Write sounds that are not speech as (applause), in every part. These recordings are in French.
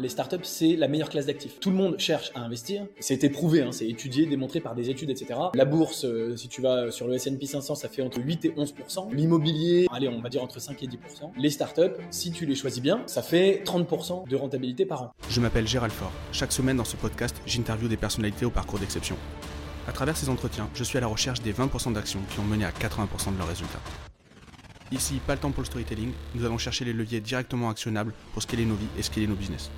Les startups, c'est la meilleure classe d'actifs. Tout le monde cherche à investir. C'est éprouvé, hein, c'est étudié, démontré par des études, etc. La bourse, euh, si tu vas sur le S&P 500, ça fait entre 8 et 11% L'immobilier, allez, on va dire entre 5 et 10% Les startups, si tu les choisis bien, ça fait 30% de rentabilité par an. Je m'appelle Gérald Fort. Chaque semaine dans ce podcast, j'interviewe des personnalités au parcours d'exception. À travers ces entretiens, je suis à la recherche des 20% d'actions qui ont mené à 80% de leurs résultats. Ici, pas le temps pour le storytelling, nous allons chercher les leviers directement actionnables pour scaler nos vies et scaler nos business.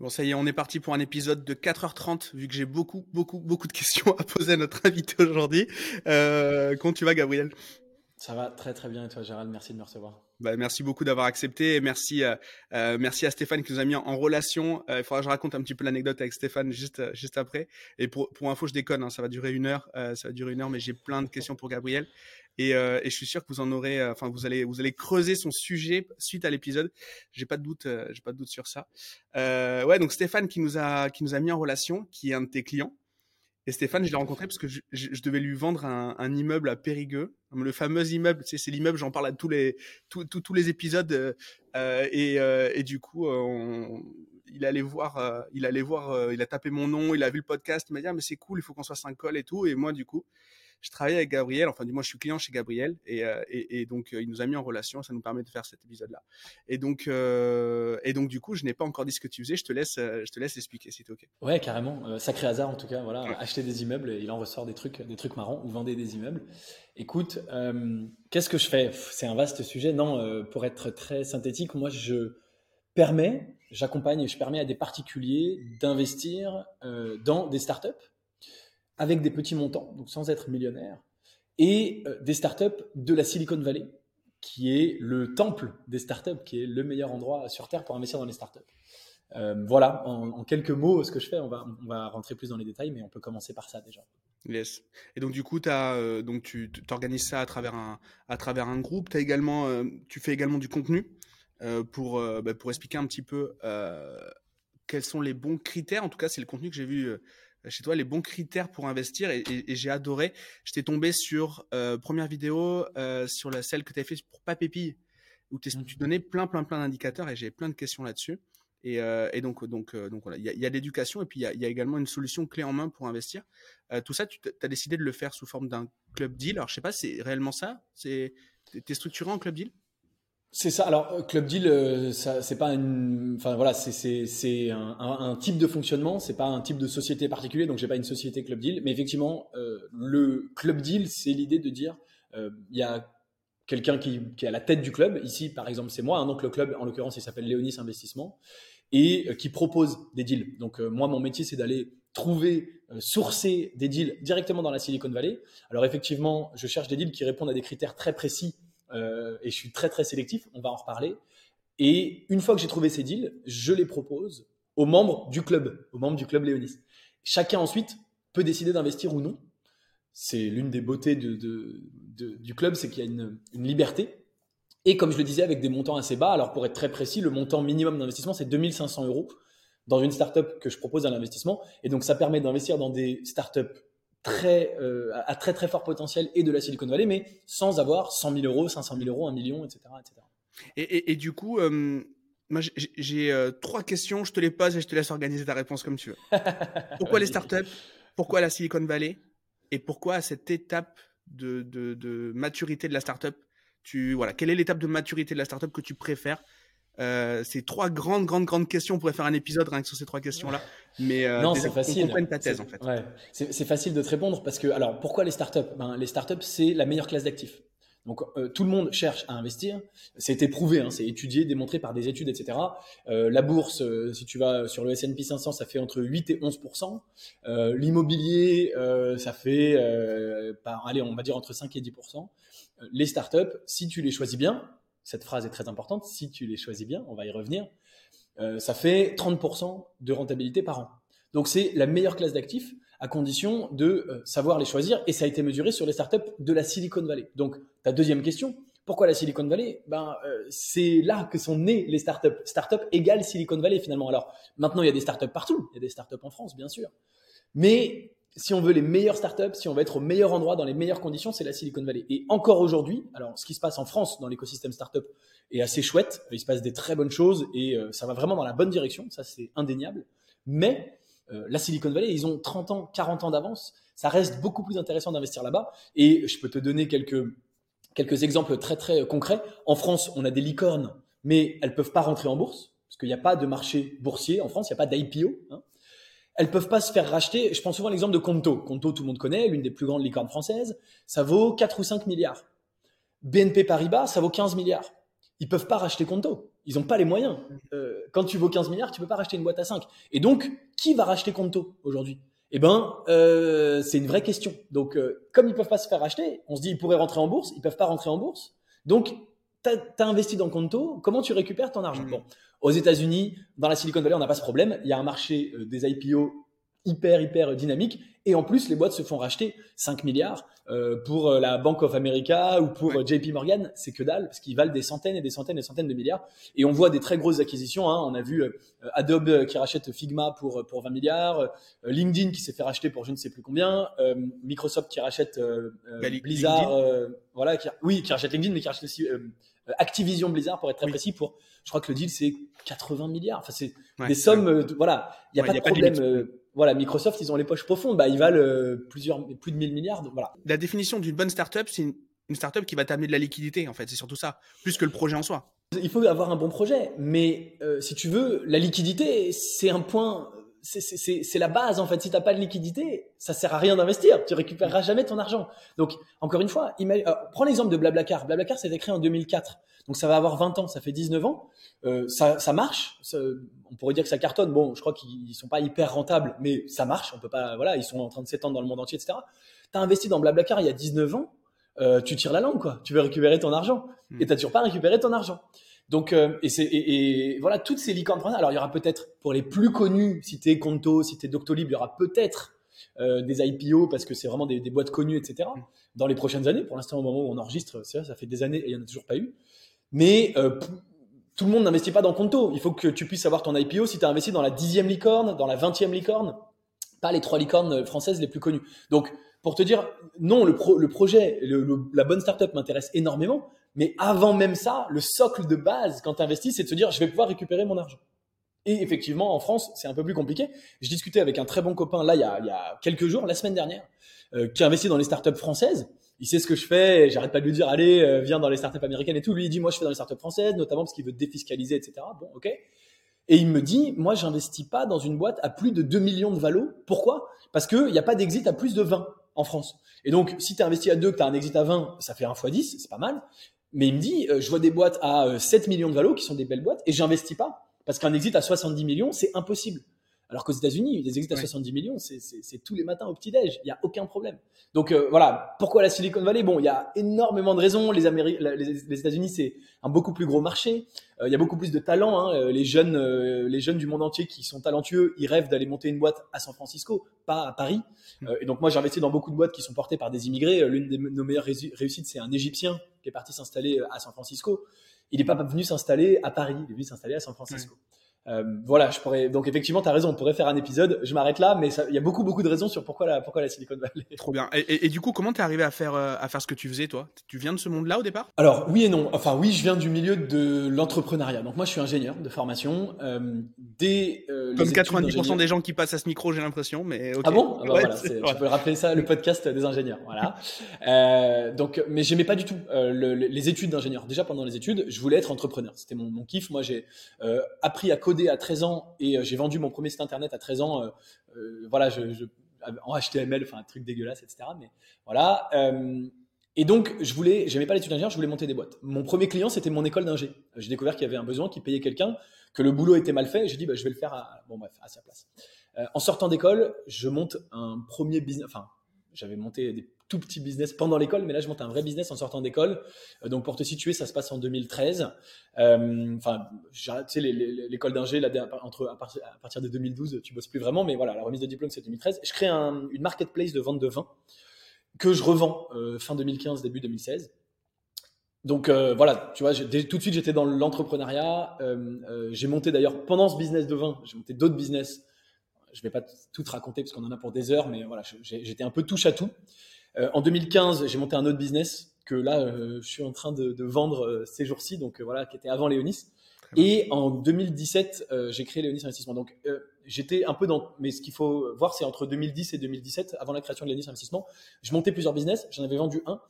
Bon, ça y est, on est parti pour un épisode de 4h30, vu que j'ai beaucoup, beaucoup, beaucoup de questions à poser à notre invité aujourd'hui. Euh, comment tu vas, Gabriel? Ça va très, très bien. Et toi, Gérald, merci de me recevoir. Bah, merci beaucoup d'avoir accepté et merci, euh, euh, merci à Stéphane qui nous a mis en, relation. il faudra que je raconte un petit peu l'anecdote avec Stéphane juste, juste après. Et pour, pour info, je déconne, hein, ça va durer une heure. ça va durer une heure, mais j'ai plein de questions pour Gabriel. Euh, et, je suis sûr que vous en aurez, euh, enfin vous allez, vous allez creuser son sujet suite à l'épisode. J'ai pas de doute, euh, j'ai pas de doute sur ça. ouais, donc Stéphane qui nous a, qui nous a mis en relation, qui est un de tes clients. Et Stéphane, je l'ai rencontré parce que je, devais lui vendre un, immeuble à Périgueux, le fameux immeuble. C'est l'immeuble, j'en parle à tous les, tous, tous, les épisodes. et, et, du coup, il allait voir, il allait voir, il a tapé mon nom, il a vu le podcast, il m'a dit ah, mais c'est cool, il faut qu'on soit 5 calls et tout. Et moi, du coup, je travaille avec Gabriel, enfin du moins je suis client chez Gabriel et, euh, et, donc euh, il nous a mis en relation, ça nous permet de faire cet épisode-là. Et donc euh, et donc du coup je n'ai pas encore dit ce que tu faisais, je te laisse je te laisse expliquer si c'est ok. Ouais carrément, sacré hasard en tout cas, voilà, acheter des immeubles, il en ressort des trucs des trucs marrants ou vendre des immeubles. Écoute, qu'est-ce que je fais? C'est un vaste sujet. Non, pour être très synthétique, moi je permets, j'accompagne, je permets à des particuliers d'investir dans des startups avec des petits montants, donc sans être millionnaire, et euh, des startups de la Silicon Valley, qui est le temple des startups, qui est le meilleur endroit sur Terre pour investir dans les startups. Euh, voilà, en, quelques mots, ce que je fais, on va, on va rentrer plus dans les détails, mais on peut commencer par ça déjà. Yes. Et donc du coup, as, euh, donc tu organises ça à travers un, à travers un groupe. As également, tu fais également du contenu pour, bah, pour expliquer un petit peu quels sont les bons critères. En tout cas, c'est le contenu que j'ai vu chez toi les bons critères pour investir et, j'ai adoré. J'étais tombé sur euh, première vidéo euh, sur la celle que tu as fait pour Papépille où mmh. tu donnais plein plein plein d'indicateurs et j'ai plein de questions là-dessus. Et, euh, donc donc donc voilà, il y a, l'éducation et puis il y a, également une solution clé en main pour investir. tout ça, tu as décidé de le faire sous forme d'un club deal. Alors je sais pas, c'est réellement ça? C'est es structuré en club deal? C'est ça. Alors, euh, Club Deal, euh, c'est pas une, enfin voilà, c'est un, un, type de fonctionnement, c'est pas un type de société particulier. Donc, j'ai pas une société Club Deal, mais effectivement, euh, le Club Deal, c'est l'idée de dire, il y a quelqu'un qui, qui, est à la tête du club. Ici, par exemple, c'est moi. Hein, donc, le club, en l'occurrence, il s'appelle Léonis Investissement et qui propose des deals. Donc, moi, mon métier, c'est d'aller trouver, sourcer des deals directement dans la Silicon Valley. Alors, effectivement, je cherche des deals qui répondent à des critères très précis euh, et je suis très très sélectif, on va en reparler. Et une fois que j'ai trouvé ces deals, je les propose aux membres du club, aux membres du club Léonis. Chacun ensuite peut décider d'investir ou non. C'est l'une des beautés du club, c'est qu'il y a une, liberté. Et comme je le disais, avec des montants assez bas, alors pour être très précis, le montant minimum d'investissement, c'est 2500 euros dans une startup que je propose à l'investissement. Et donc, ça permet d'investir dans des startups très, euh, à très très fort potentiel et de la Silicon Valley, mais sans avoir 100 000 euros, 500 000 euros, 1 million, etc. Et, et, du coup, euh, moi j'ai euh, trois questions, je te les pose et je te laisse organiser ta réponse comme tu veux. (laughs) Pourquoi les startups? Pourquoi la Silicon Valley? Et pourquoi à cette étape de, de, de maturité de la startup tu, voilà, Quelle est l'étape de maturité de la startup que tu préfères euh, c'est trois grandes, grandes, grandes questions. On pourrait faire un épisode rien que sur ces trois questions-là. Mais euh, non, c'est facile. ta thèse en fait. C'est facile de te répondre parce que alors pourquoi les startups? Ben, les startups c'est la meilleure classe d'actifs. Donc euh, tout le monde cherche à investir. C'est éprouvé, hein, c'est étudié, démontré par des études, etc. Euh, la bourse, si tu vas sur le S&P 500, ça fait entre 8 et 11 L'immobilier, ça fait, par, allez, on va dire entre 5 et 10 Les startups, si tu les choisis bien, cette phrase est très importante, si tu les choisis bien, on va y revenir, euh, ça fait 30% de rentabilité par an. Donc c'est la meilleure classe d'actifs à condition de euh, savoir les choisir et ça a été mesuré sur les startups de la Silicon Valley. Donc ta deuxième question, pourquoi la Silicon Valley? Ben, euh, C'est là que sont nées les startups. Startup égale Silicon Valley finalement. Alors maintenant il y a des startups partout, il y a des startups en France bien sûr. Mais si on veut les meilleures startups, si on veut être au meilleur endroit, dans les meilleures conditions, c'est la Silicon Valley. Et encore aujourd'hui, alors ce qui se passe en France dans l'écosystème startup est assez chouette. Il se passe des très bonnes choses et euh, ça va vraiment dans la bonne direction. Ça, c'est indéniable. Mais euh, la Silicon Valley, ils ont 30 ans, 40 ans d'avance. Ça reste beaucoup plus intéressant d'investir là-bas. Et je peux te donner quelques, quelques exemples très, très concrets. En France, on a des licornes, mais elles peuvent pas rentrer en bourse parce qu'il n'y a pas de marché boursier en France, il n'y a pas d'IPO. Hein elles peuvent pas se faire racheter. Je prends souvent l'exemple de Conto. Conto, tout le monde connaît, l'une des plus grandes licornes françaises. Ça vaut 4 ou 5 milliards. BNP Paribas, ça vaut 15 milliards. Ils peuvent pas racheter Conto. Ils n'ont pas les moyens. Euh, quand tu vaux 15 milliards, tu peux pas racheter une boîte à 5. Et donc, qui va racheter Conto aujourd'hui? Eh ben, euh, c'est une vraie question. Donc, euh, comme ils peuvent pas se faire racheter, on se dit ils pourraient rentrer en bourse. Ils peuvent pas rentrer en bourse. Donc, tu as, investi dans Conto. Comment tu récupères ton argent? Mmh. Bon, aux États-Unis, dans la Silicon Valley, on n'a pas ce problème. Il y a un marché euh, des IPO hyper, hyper dynamique. Et en plus, les boîtes se font racheter 5 milliards euh, pour euh, la Bank of America ou pour JP Morgan. C'est que dalle, parce qu'ils valent des centaines et des centaines et des centaines de milliards. Et on voit des très grosses acquisitions. Hein. On a vu Adobe qui rachète Figma pour, pour 20 milliards, LinkedIn qui s'est fait racheter pour je ne sais plus combien, Microsoft qui rachète Blizzard. voilà, qui, oui, qui rachète LinkedIn, mais qui rachète aussi Activision Blizzard pour être très précis pour je crois que le deal c'est 80 milliards enfin c'est des sommes euh, voilà il n'y a pas de problème euh, voilà Microsoft ils ont les poches profondes bah ils valent euh, plusieurs plus de 1000 milliards voilà la définition d'une bonne startup c'est une, une startup qui va t'amener de la liquidité en fait c'est surtout ça plus que le projet en soi il faut avoir un bon projet mais si tu veux la liquidité c'est un point c'est la base en fait. Si t'as pas de liquidité, ça sert à rien d'investir. Tu récupéreras jamais ton argent. Donc encore une fois, euh, prends l'exemple de Blablacar. Blablacar s'est créé en 2004, donc ça va avoir 20 ans, ça fait 19 ans. Euh, ça, ça, marche. on pourrait dire que ça cartonne. Bon, je crois qu'ils sont pas hyper rentables, mais ça marche. On peut pas. Voilà, ils sont en train de s'étendre dans le monde entier, etc. T'as investi dans Blablacar il y a 19 ans. Euh, tu tires la langue, quoi. Tu veux récupérer ton argent hmm. et t'as toujours pas récupéré ton argent. Donc, euh, et, c'est, et, voilà, toutes ces licornes Alors, il y aura peut-être, pour les plus connus, si t'es Conto, si t'es Doctolib, il y aura peut-être euh, des IPO parce que c'est vraiment des, boîtes connues, etc. Dans les prochaines années. Pour l'instant, au moment où on enregistre, ça, ça fait des années et il n'y en a toujours pas eu. Mais euh, tout le monde n'investit pas dans Conto. Il faut que tu puisses avoir ton IPO si tu as investi dans la dixième licorne, dans la vingtième licorne, pas les trois licornes françaises les plus connues. Donc, pour te dire, non, le, le projet, la bonne startup m'intéresse énormément, mais avant même ça, le socle de base quand tu investis, c'est de se dire, je vais pouvoir récupérer mon argent. Et effectivement, en France, c'est un peu plus compliqué. Je discutais avec un très bon copain, là, il y a, il y a quelques jours, la semaine dernière, euh, qui a investi dans les startups françaises. Il sait ce que je fais, j'arrête pas de lui dire, allez, euh, viens dans les startups américaines et tout. Lui, il dit, moi, je fais dans les startups françaises, notamment parce qu'il veut défiscaliser, etc. Bon, ok. Et il me dit, moi, j'investis pas dans une boîte à plus de 2 millions de valos. Pourquoi? Parce qu'il n'y a pas d'exit à plus de 20 en France. Et donc, si tu investi à 2, que tu as un exit à 20, ça fait 1 x 10, c'est pas mal. Mais il me dit, euh, je vois des boîtes à 7 euh, millions de valos qui sont des belles boîtes et j'investis pas parce qu'un exit à 70 millions, c'est impossible. Alors qu'aux États-Unis, des exits à 70 millions, c'est tous les matins au petit-déj. Il n'y a aucun problème. Donc euh, voilà, pourquoi la Silicon Valley? Bon, il y a énormément de raisons. Les, les, États-Unis, c'est un beaucoup plus gros marché. Euh, il y a beaucoup plus de talents. Hein. Euh, les, jeunes, les jeunes du monde entier qui sont talentueux, ils rêvent d'aller monter une boîte à San Francisco, pas à Paris. Mm. et donc moi, j'ai investi dans beaucoup de boîtes qui sont portées par des immigrés. L'une de nos meilleures réussites, c'est un Égyptien qui est parti s'installer à San Francisco. Il n'est pas venu s'installer à Paris, il est venu s'installer à San Francisco. Euh, voilà, je pourrais. Donc effectivement, tu as raison, on pourrait faire un épisode. Je m'arrête là, mais il y a beaucoup beaucoup de raisons sur pourquoi la pourquoi la Silicon Valley. (laughs) Trop bien. Et, du coup, comment t'es arrivé à faire euh, à faire ce que tu faisais, toi? Tu viens de ce monde-là au départ? Alors oui et non. Enfin oui, je viens du milieu de l'entrepreneuriat. Donc moi, je suis ingénieur de formation. Euh, dès comme 90% des gens qui passent à ce micro, j'ai l'impression. Mais ah bon? Ah bah voilà, Tu peux rappeler ça, le podcast des ingénieurs. Voilà. (laughs) donc, mais j'aimais pas du tout les études d'ingénieur. Déjà pendant les études, je voulais être entrepreneur. C'était mon, mon kiff. Moi, j'ai appris à coder à 13 ans et euh, j'ai vendu mon premier site internet à 13 ans. Euh, euh, voilà, je, en HTML, enfin un truc dégueulasse, etc. Mais voilà. Et donc, je voulais, j'aimais pas l'étude d'ingénieur, je voulais monter des boîtes. Mon premier client, c'était mon école d'ingé. J'ai découvert qu'il y avait un besoin, qu'il payait quelqu'un, que le boulot était mal fait. J'ai dit, bah, je vais le faire à, bon, bref, à sa place. en sortant d'école, je monte un premier business. Enfin, j'avais monté des tout petit business pendant l'école, mais là je monte un vrai business en sortant d'école. Euh, donc pour te situer, ça se passe en 2013. Euh, enfin, tu sais, l'école d'ingé, entre à partir, de 2012, tu bosses plus vraiment, mais voilà, la remise de diplôme c'est 2013. Je crée une marketplace de vente de vin que je revends euh, fin 2015, début 2016. Donc voilà, tu vois, tout de suite j'étais dans l'entrepreneuriat. j'ai monté d'ailleurs pendant ce business de vin, j'ai monté d'autres business je vais pas tout te raconter parce qu'on en a pour des heures, mais voilà, j'étais un peu touche à tout. En 2015, j'ai monté un autre business que là, je suis en train de, vendre ces jours-ci, donc voilà, qui était avant Léonis. Et en 2017, j'ai créé Léonis Investissement. Donc j'étais un peu dans, mais ce qu'il faut voir, c'est entre 2010 et 2017, avant la création de Léonis Investissement, je montais plusieurs business, j'en avais vendu un,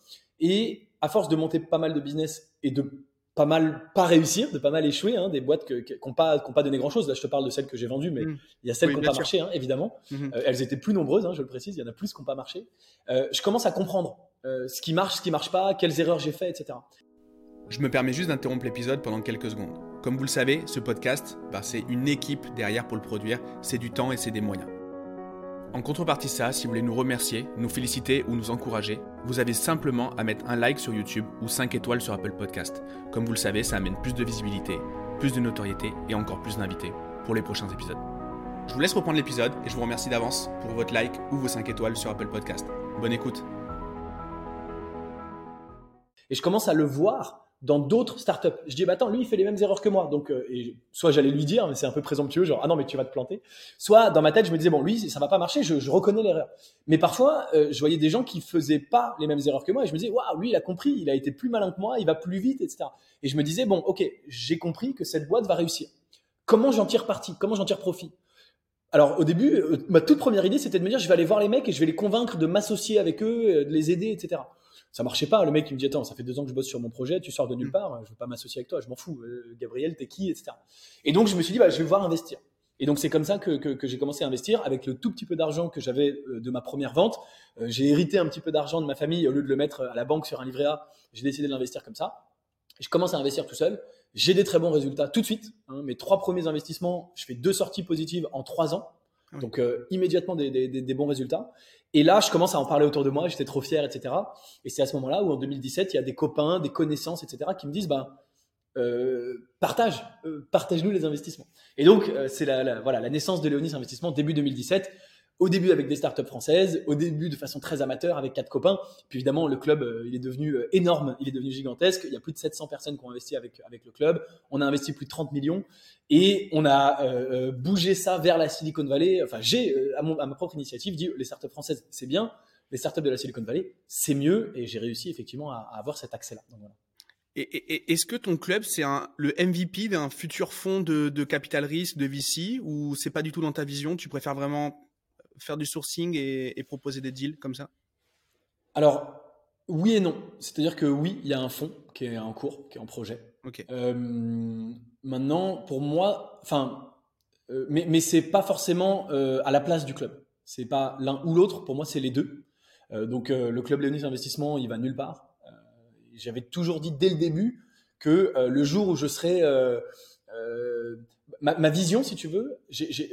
et à force de monter pas mal de business et de pas mal pas réussir, de pas mal échouer, hein, des boîtes qui n'ont pas, pas donné grand chose. Là, je te parle de celles que j'ai vendues, mais mmh. il y a celles qui n'ont pas marché, hein, évidemment. Mmh. Euh, elles étaient plus nombreuses, hein, je le précise, il y en a plus qui n'ont pas marché. Euh, je commence à comprendre euh, ce qui marche, ce qui marche pas, quelles erreurs j'ai fait, etc. Je me permets juste d'interrompre l'épisode pendant quelques secondes. Comme vous le savez, ce podcast, bah, c'est une équipe derrière pour le produire, c'est du temps et c'est des moyens. En contrepartie ça, si vous voulez nous remercier, nous féliciter ou nous encourager, vous avez simplement à mettre un like sur YouTube ou 5 étoiles sur Apple Podcast. Comme vous le savez, ça amène plus de visibilité, plus de notoriété et encore plus d'invités pour les prochains épisodes. Je vous laisse reprendre l'épisode et je vous remercie d'avance pour votre like ou vos 5 étoiles sur Apple Podcast. Bonne écoute. Et je commence à le voir dans d'autres startups. Je dis, bah attends, lui, il fait les mêmes erreurs que moi. Donc, euh, et soit j'allais lui dire, mais c'est un peu présomptueux, genre, ah non, mais tu vas te planter. Soit dans ma tête, je me disais, bon, lui, ça va pas marcher, je, je reconnais l'erreur. Mais parfois, euh, je voyais des gens qui faisaient pas les mêmes erreurs que moi et je me disais, waouh, lui, il a compris, il a été plus malin que moi, il va plus vite, etc. Et je me disais, bon, ok, j'ai compris que cette boîte va réussir. Comment j'en tire parti? Comment j'en tire profit? Alors au début, euh, ma toute première idée, c'était de me dire, je vais aller voir les mecs et je vais les convaincre de m'associer avec eux, de les aider, etc ça marchait pas. Le mec, il me dit Attends, ça fait deux ans que je bosse sur mon projet, tu sors de nulle part, je veux pas m'associer avec toi, je m'en fous. Euh, Gabriel, t'es qui, etc. Et donc, je me suis dit bah, Je vais voir investir. Et donc, c'est comme ça que, que, j'ai commencé à investir avec le tout petit peu d'argent que j'avais euh, de ma première vente. Euh, j'ai hérité un petit peu d'argent de ma famille. Au lieu de le mettre à la banque sur un livret A, j'ai décidé de l'investir comme ça. je commence à investir tout seul. J'ai des très bons résultats tout de suite. Hein. mes trois premiers investissements, je fais deux sorties positives en trois ans. Ah donc, immédiatement des, des, des, bons résultats. Et là, je commence à en parler autour de moi, j'étais trop fier, etc. Et c'est à ce moment-là où en 2017, il y a des copains, des connaissances, etc. qui me disent, bah, euh, partage, euh, partage-nous les investissements. Et donc, euh, c'est la, voilà, la naissance de Léonis Investissement début 2017 au début avec des startups françaises, au début de façon très amateur avec quatre copains. Puis évidemment, le club, euh, il est devenu euh, énorme, il est devenu gigantesque. Il y a plus de 700 personnes qui ont investi avec, avec le club. On a investi plus de 30 millions et on a euh, bougé ça vers la Silicon Valley. Enfin, j'ai, à, ma propre initiative, dit les startups françaises, c'est bien. Les startups de la Silicon Valley, c'est mieux. Et j'ai réussi effectivement à, avoir cet accès-là. Et, est-ce que ton club, c'est le MVP d'un futur fonds de capital risque, de VC, ou c'est pas du tout dans ta vision? Tu préfères vraiment faire du sourcing et, proposer des deals comme ça Alors, oui et non. C'est-à-dire que oui, il y a un fonds qui est en cours, qui est en projet. Euh, maintenant, pour moi, enfin, euh, mais, mais c'est pas forcément euh, à la place du club. C'est pas l'un ou l'autre. Pour moi, c'est les deux. donc, le club Léonis Investissement, il va nulle part. J'avais toujours dit dès le début que le jour où je serai ma, vision, si tu veux,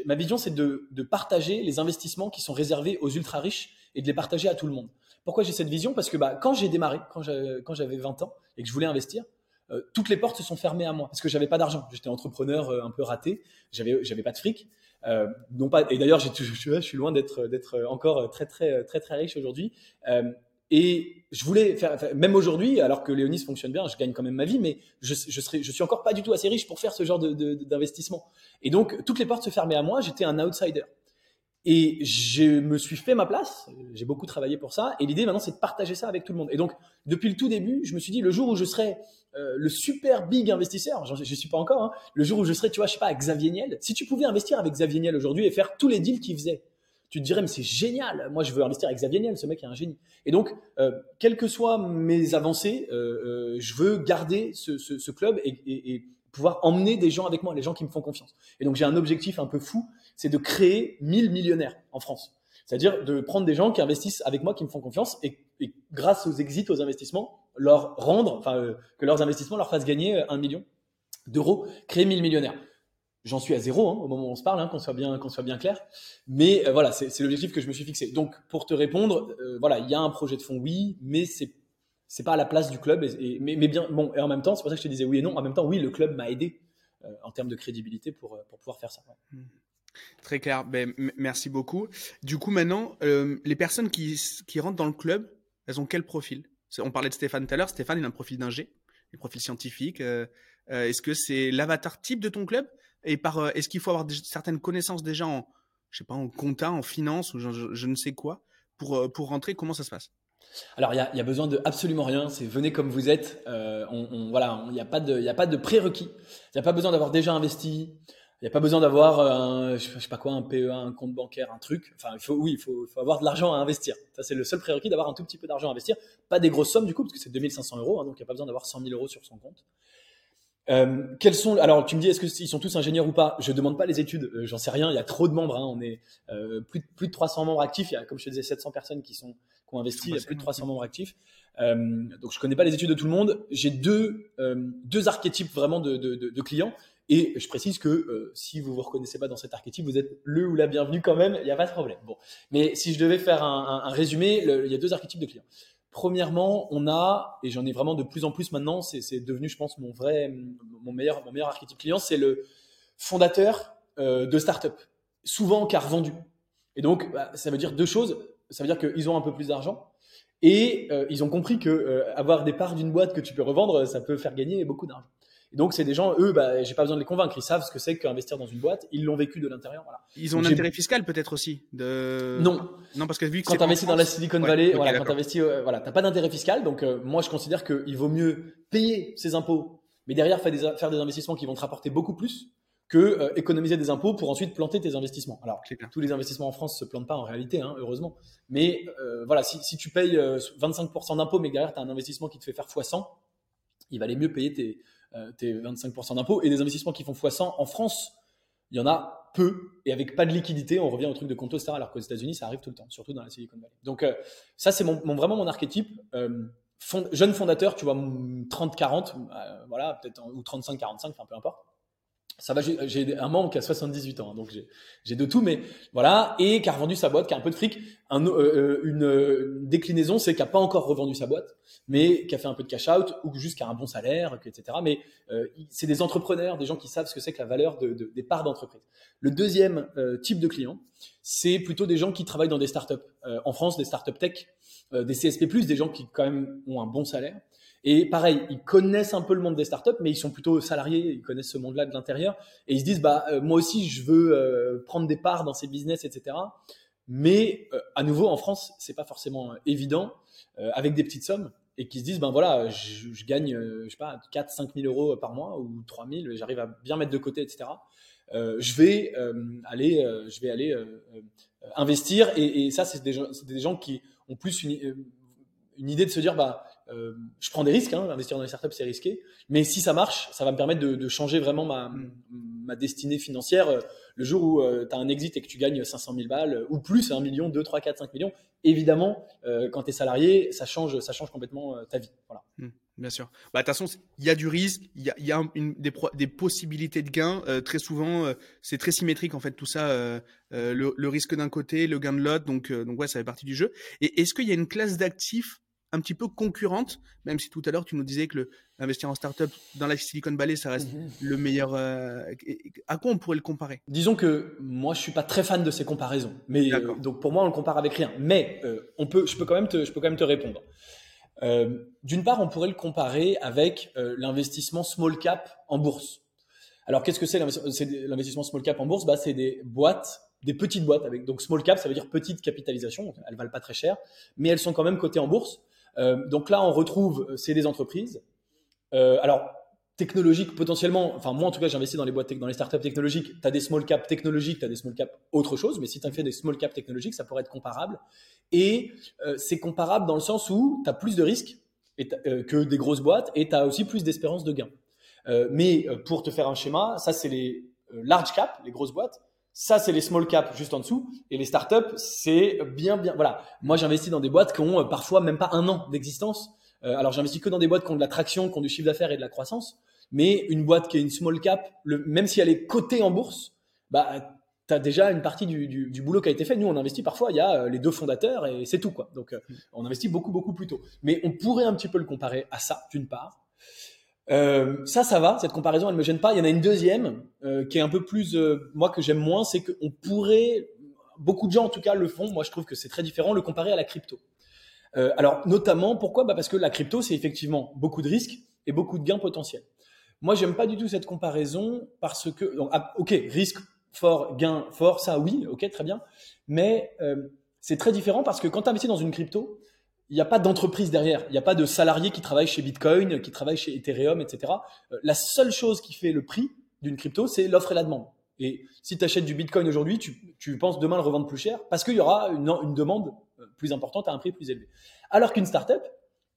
ma vision, c'est de, partager les investissements qui sont réservés aux ultra riches et de les partager à tout le monde. Pourquoi j'ai cette vision? Parce que bah, quand j'ai démarré, quand j'avais 20 ans et que je voulais investir, euh, toutes les portes se sont fermées à moi parce que j'avais pas d'argent. J'étais entrepreneur euh, un peu raté, j'avais j'avais pas de fric. Euh, non pas et d'ailleurs je, (laughs) je, suis loin d'être d'être encore très très très très riche aujourd'hui. Et je voulais faire, même aujourd'hui, alors que Léonis fonctionne bien, je gagne quand même ma vie, mais je, je, suis encore pas du tout assez riche pour faire ce genre d'investissement. Et donc, toutes les portes se fermaient à moi, j'étais un outsider. Et je me suis fait ma place, j'ai beaucoup travaillé pour ça, et l'idée maintenant c'est de partager ça avec tout le monde. Et donc, depuis le tout début, je me suis dit, le jour où je serai euh, le super big investisseur, je ne suis pas encore, hein, le jour où je serai, tu vois, je sais pas, Xavier Niel, si tu pouvais investir avec Xavier Niel aujourd'hui et faire tous les deals qu'il faisait, tu te dirais, mais c'est génial, moi je veux investir avec Xavier Niel, ce mec est un génie. Et donc, euh, quelles que soient mes avancées, euh, euh, je veux garder ce, ce, ce club et, et, et, pouvoir emmener des gens avec moi, les gens qui me font confiance. Et donc j'ai un objectif un peu fou, c'est de créer 1000 millionnaires en France. C'est-à-dire de prendre des gens qui investissent avec moi, qui me font confiance, et, et grâce aux exits, aux investissements, leur rendre, enfin que leurs investissements leur fassent gagner un million d'euros, créer 1000 millionnaires. J'en suis à zéro hein, au moment où on se parle, hein, qu'on soit bien, qu'on soit bien clair. Mais euh, voilà, c'est l'objectif que je me suis fixé. Donc, pour te répondre, euh, voilà, il y a un projet de fond, oui, mais c'est c'est pas à la place du club. Et, mais, bon, et en même temps, c'est pour ça que je te disais oui et non. En même temps, oui, le club m'a aidé euh, en termes de crédibilité pour pour pouvoir faire ça. Hmm. Très clair. Ben, merci beaucoup. Du coup, maintenant, les personnes qui, qui rentrent dans le club, elles ont quel profil? On parlait de Stéphane tout à l'heure. Stéphane, il a un profil d'ingé, un profil scientifique. Est-ce que c'est l'avatar type de ton club? Et par, euh, est-ce qu'il faut avoir certaines connaissances déjà en, je sais pas, en compta, en finance ou je, ne sais quoi pour, pour rentrer? Comment ça se passe? Alors, il y a, besoin de absolument rien. C'est venez comme vous êtes. on, voilà, il n'y a pas de, a pas de prérequis. Il n'y a pas besoin d'avoir déjà investi. Il n'y a pas besoin d'avoir un, je sais pas quoi, un PEA, un compte bancaire, un truc. Enfin, il faut, oui, il faut, faut avoir de l'argent à investir. Ça, c'est le seul prérequis d'avoir un tout petit peu d'argent à investir. Pas des grosses sommes du coup, parce que c'est 2500 euros, hein, donc il n'y a pas besoin d'avoir 100 000 euros sur son compte. Euh, quels sont alors tu me dis est-ce qu'ils sont tous ingénieurs ou pas? Je demande pas les études, euh, j'en sais rien. Il y a trop de membres, hein, on est euh, plus, de, plus de 300 membres actifs. Il y a comme je te disais 700 personnes qui sont qui ont investi. Il y a plus de 300 membres actifs. Euh, donc je connais pas les études de tout le monde. J'ai deux deux archétypes vraiment de, de, de, clients. Et je précise que euh, si vous vous reconnaissez pas dans cet archétype, vous êtes le ou la bienvenue quand même, il n'y a pas de problème. Bon, mais si je devais faire un, un résumé, il y a deux archétypes de clients. Premièrement, on a, et j'en ai vraiment de plus en plus maintenant, c'est devenu, je pense, mon vrai, mon meilleur, mon meilleur archétype client, c'est le fondateur euh, de start-up, souvent car vendu. Et donc, bah, ça veut dire deux choses. Ça veut dire qu'ils ont un peu plus d'argent et euh, ils ont compris que euh, avoir des parts d'une boîte que tu peux revendre, ça peut faire gagner beaucoup d'argent. Et donc, c'est des gens, eux, bah, j'ai pas besoin de les convaincre. Ils savent ce que c'est qu'investir dans une boîte. Ils l'ont vécu de l'intérieur. Voilà. Ils ont un intérêt fiscal peut-être aussi. De... Non. Non, parce que vu que quand tu investis dans la Silicon Valley, voilà, quand tu investis, euh, voilà, t'as pas d'intérêt fiscal. Donc, euh, moi, je considère qu'il vaut mieux payer ses impôts, mais derrière faire des, faire des investissements qui vont te rapporter beaucoup plus que euh, économiser des impôts pour ensuite planter tes investissements. Alors, tous les investissements en France se plantent pas en réalité, hein, heureusement. Mais voilà, si, si, tu payes 25% d'impôts, mais derrière tu as un investissement qui te fait faire x100, il valait mieux payer tes tes 25% d'impôts et des investissements qui font x100 en France, il y en a peu et avec pas de liquidité, on revient au truc de compte etc. Alors qu'aux États-Unis, ça arrive tout le temps, surtout dans la Silicon Valley. Donc euh, ça, c'est vraiment mon archétype. Euh, jeune fondateur, tu vois, 30-40, voilà, peut-être ou 35-45, enfin peu importe ça va, j'ai un membre qui a 78 ans, hein, donc j'ai de tout, mais voilà, et qui a revendu sa boîte, qui a un peu de fric. Un, euh, euh une, euh, déclinaison, c'est qui a pas encore revendu sa boîte, mais qui a fait un peu de cash out ou juste qui a un bon salaire, etc. Mais euh, c'est des entrepreneurs, des gens qui savent ce que c'est que la valeur de, de, des parts d'entreprise. Le deuxième euh, type de client, c'est plutôt des gens qui travaillent dans des startups. en France, des startups tech, des CSP+, des gens qui quand même ont un bon salaire et pareil, ils connaissent un peu le monde des startups, mais ils sont plutôt salariés, ils connaissent ce monde-là de l'intérieur, et ils se disent, bah euh, moi aussi, je veux euh, prendre des parts dans ces business, etc. Mais euh, à nouveau, en France, c'est pas forcément évident, avec des petites sommes, et qui se disent, ben voilà, je, gagne, je sais pas, 4, 5 000 euros par mois ou 3 000, j'arrive à bien mettre de côté, etc. je vais aller, je vais aller investir, et, ça, c'est des, des, gens qui ont plus une, une idée de se dire, bah euh, je prends des risques, hein, investir dans les startups c'est risqué, mais si ça marche, ça va me permettre de, de changer vraiment ma, mm. ma destinée financière. Euh, le jour où euh, tu as un exit et que tu gagnes 500 000 balles ou plus, 1 million, 2, 3, 4, 5 millions, évidemment, quand tu es salarié, ça change, ça change complètement ta vie. Voilà. Mm. Bien sûr. Bah, de toute façon, il y a du risque, il y a, y a une, des, des, possibilités de gains. très souvent, c'est très symétrique en fait tout ça. Le, le, risque d'un côté, le gain de l'autre. Donc, donc ouais, ça fait partie du jeu. Et est-ce qu'il y a une classe d'actifs un petit peu concurrente, même si tout à l'heure tu nous disais que le, investir en startup dans la Silicon Valley, ça reste mhm. le meilleur. Euh, à quoi on pourrait le comparer? Disons que moi, je suis pas très fan de ces comparaisons, mais euh, donc pour moi, on le compare avec rien. Mais euh, on peut, je peux quand même te, je peux quand même te répondre. D'une part, on pourrait le comparer avec l'investissement small cap en bourse. Alors, qu'est-ce que c'est l'investissement small cap en bourse? Bah, c'est des boîtes des petites boîtes avec donc small cap ça veut dire petite capitalisation elles valent pas très cher mais elles sont quand même cotées en bourse donc là, on retrouve, euh, c'est des entreprises. Euh, alors, technologiques potentiellement, enfin moi en tout cas j'ai investi dans les boîtes, dans les startups technologiques, tu as des small cap technologiques, tu as des small cap autre chose, mais si tu as des small cap technologiques, ça pourrait être comparable. Et c'est comparable dans le sens où tu as plus de risques que des grosses boîtes et tu as aussi plus d'espérance de gain. mais pour te faire un schéma, ça c'est les large cap, les grosses boîtes, ça, c'est les small cap juste en dessous. Et les startups, c'est bien, bien. Voilà. Moi, j'investis dans des boîtes qui ont euh, parfois même pas un an d'existence. Euh, alors, j'investis que dans des boîtes qui ont de la traction, qui ont du chiffre d'affaires et de la croissance. Mais une boîte qui est une small cap, le, même si elle est cotée en bourse, bah, tu as déjà une partie du, du, du, boulot qui a été fait. Nous, on investit parfois, il y a euh, les deux fondateurs et c'est tout. quoi. Donc, on investit beaucoup, beaucoup plus tôt. Mais on pourrait un petit peu le comparer à ça, d'une part. Euh, ça, ça va. Cette comparaison, elle me gêne pas. Il y en a une deuxième euh, qui est un peu plus, euh, moi que j'aime moins, c'est qu'on pourrait, beaucoup de gens en tout cas le font. Moi, je trouve que c'est très différent. Le comparer à la crypto. Euh, alors, notamment, pourquoi? Bah Parce que la crypto, c'est effectivement beaucoup de risques et beaucoup de gains potentiels. Moi, j'aime pas du tout cette comparaison parce que, donc, ah, ok, risque fort, gain fort, ça oui, ok, très bien. Mais euh, c'est très différent parce que quand tu investis dans une crypto, il n'y a pas d'entreprise derrière. Il n'y a pas de salariés qui travaillent chez Bitcoin, qui travaillent chez Ethereum, etc. Euh, la seule chose qui fait le prix d'une crypto, c'est l'offre et la demande. Et si tu achètes du Bitcoin aujourd'hui, tu, penses demain le revendre plus cher parce qu'il y aura une, une, demande euh, plus importante à un prix plus élevé. Alors qu'une startup,